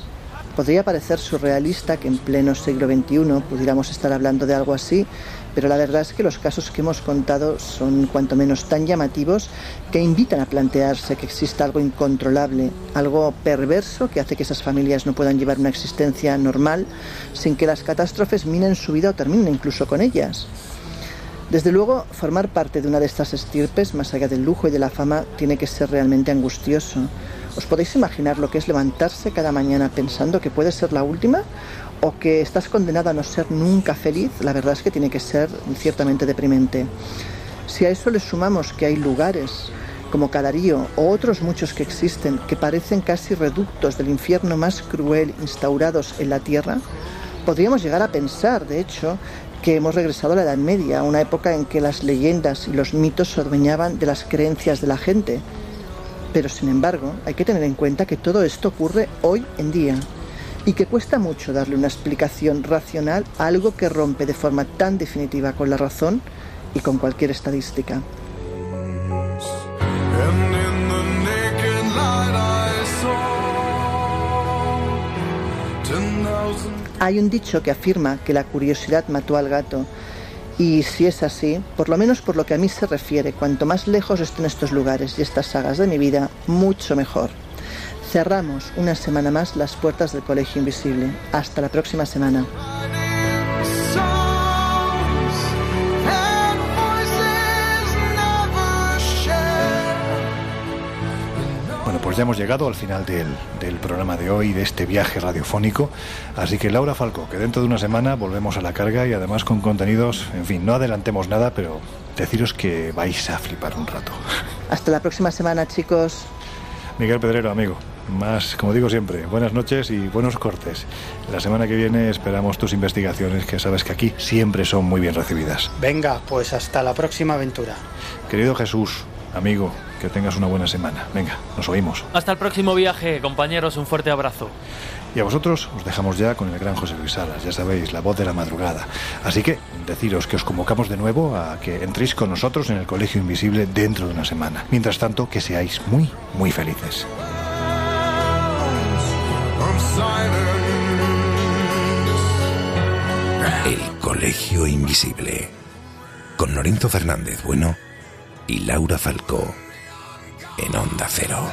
Podría parecer surrealista que en pleno siglo XXI pudiéramos estar hablando de algo así, pero la verdad es que los casos que hemos contado son cuanto menos tan llamativos que invitan a plantearse que exista algo incontrolable, algo perverso que hace que esas familias no puedan llevar una existencia normal sin que las catástrofes minen su vida o terminen incluso con ellas. Desde luego, formar parte de una de estas estirpes, más allá del lujo y de la fama, tiene que ser realmente angustioso. ¿Os podéis imaginar lo que es levantarse cada mañana pensando que puede ser la última? ¿O que estás condenado a no ser nunca feliz? La verdad es que tiene que ser ciertamente deprimente. Si a eso le sumamos que hay lugares como Cadarío o otros muchos que existen que parecen casi reductos del infierno más cruel instaurados en la tierra, podríamos llegar a pensar, de hecho, que hemos regresado a la Edad Media, una época en que las leyendas y los mitos se de las creencias de la gente. Pero sin embargo, hay que tener en cuenta que todo esto ocurre hoy en día y que cuesta mucho darle una explicación racional a algo que rompe de forma tan definitiva con la razón y con cualquier estadística. Hay un dicho que afirma que la curiosidad mató al gato. Y si es así, por lo menos por lo que a mí se refiere, cuanto más lejos estén estos lugares y estas sagas de mi vida, mucho mejor. Cerramos una semana más las puertas del Colegio Invisible. Hasta la próxima semana.
Pues ya hemos llegado al final del, del programa de hoy, de este viaje radiofónico. Así que Laura Falco, que dentro de una semana volvemos a la carga y además con contenidos, en fin, no adelantemos nada, pero deciros que vais a flipar un rato.
Hasta la próxima semana, chicos.
Miguel Pedrero, amigo. Más, como digo siempre, buenas noches y buenos cortes. La semana que viene esperamos tus investigaciones, que sabes que aquí siempre son muy bien recibidas.
Venga, pues hasta la próxima aventura.
Querido Jesús, amigo, que tengas una buena semana. Venga, nos oímos.
Hasta el próximo viaje, compañeros, un fuerte abrazo.
Y a vosotros os dejamos ya con el gran José Luis Salas, ya sabéis, la voz de la madrugada. Así que deciros que os convocamos de nuevo a que entréis con nosotros en el Colegio Invisible dentro de una semana. Mientras tanto, que seáis muy, muy felices.
El Colegio Invisible. Con Lorenzo Fernández Bueno y Laura Falcó. En Onda Cero.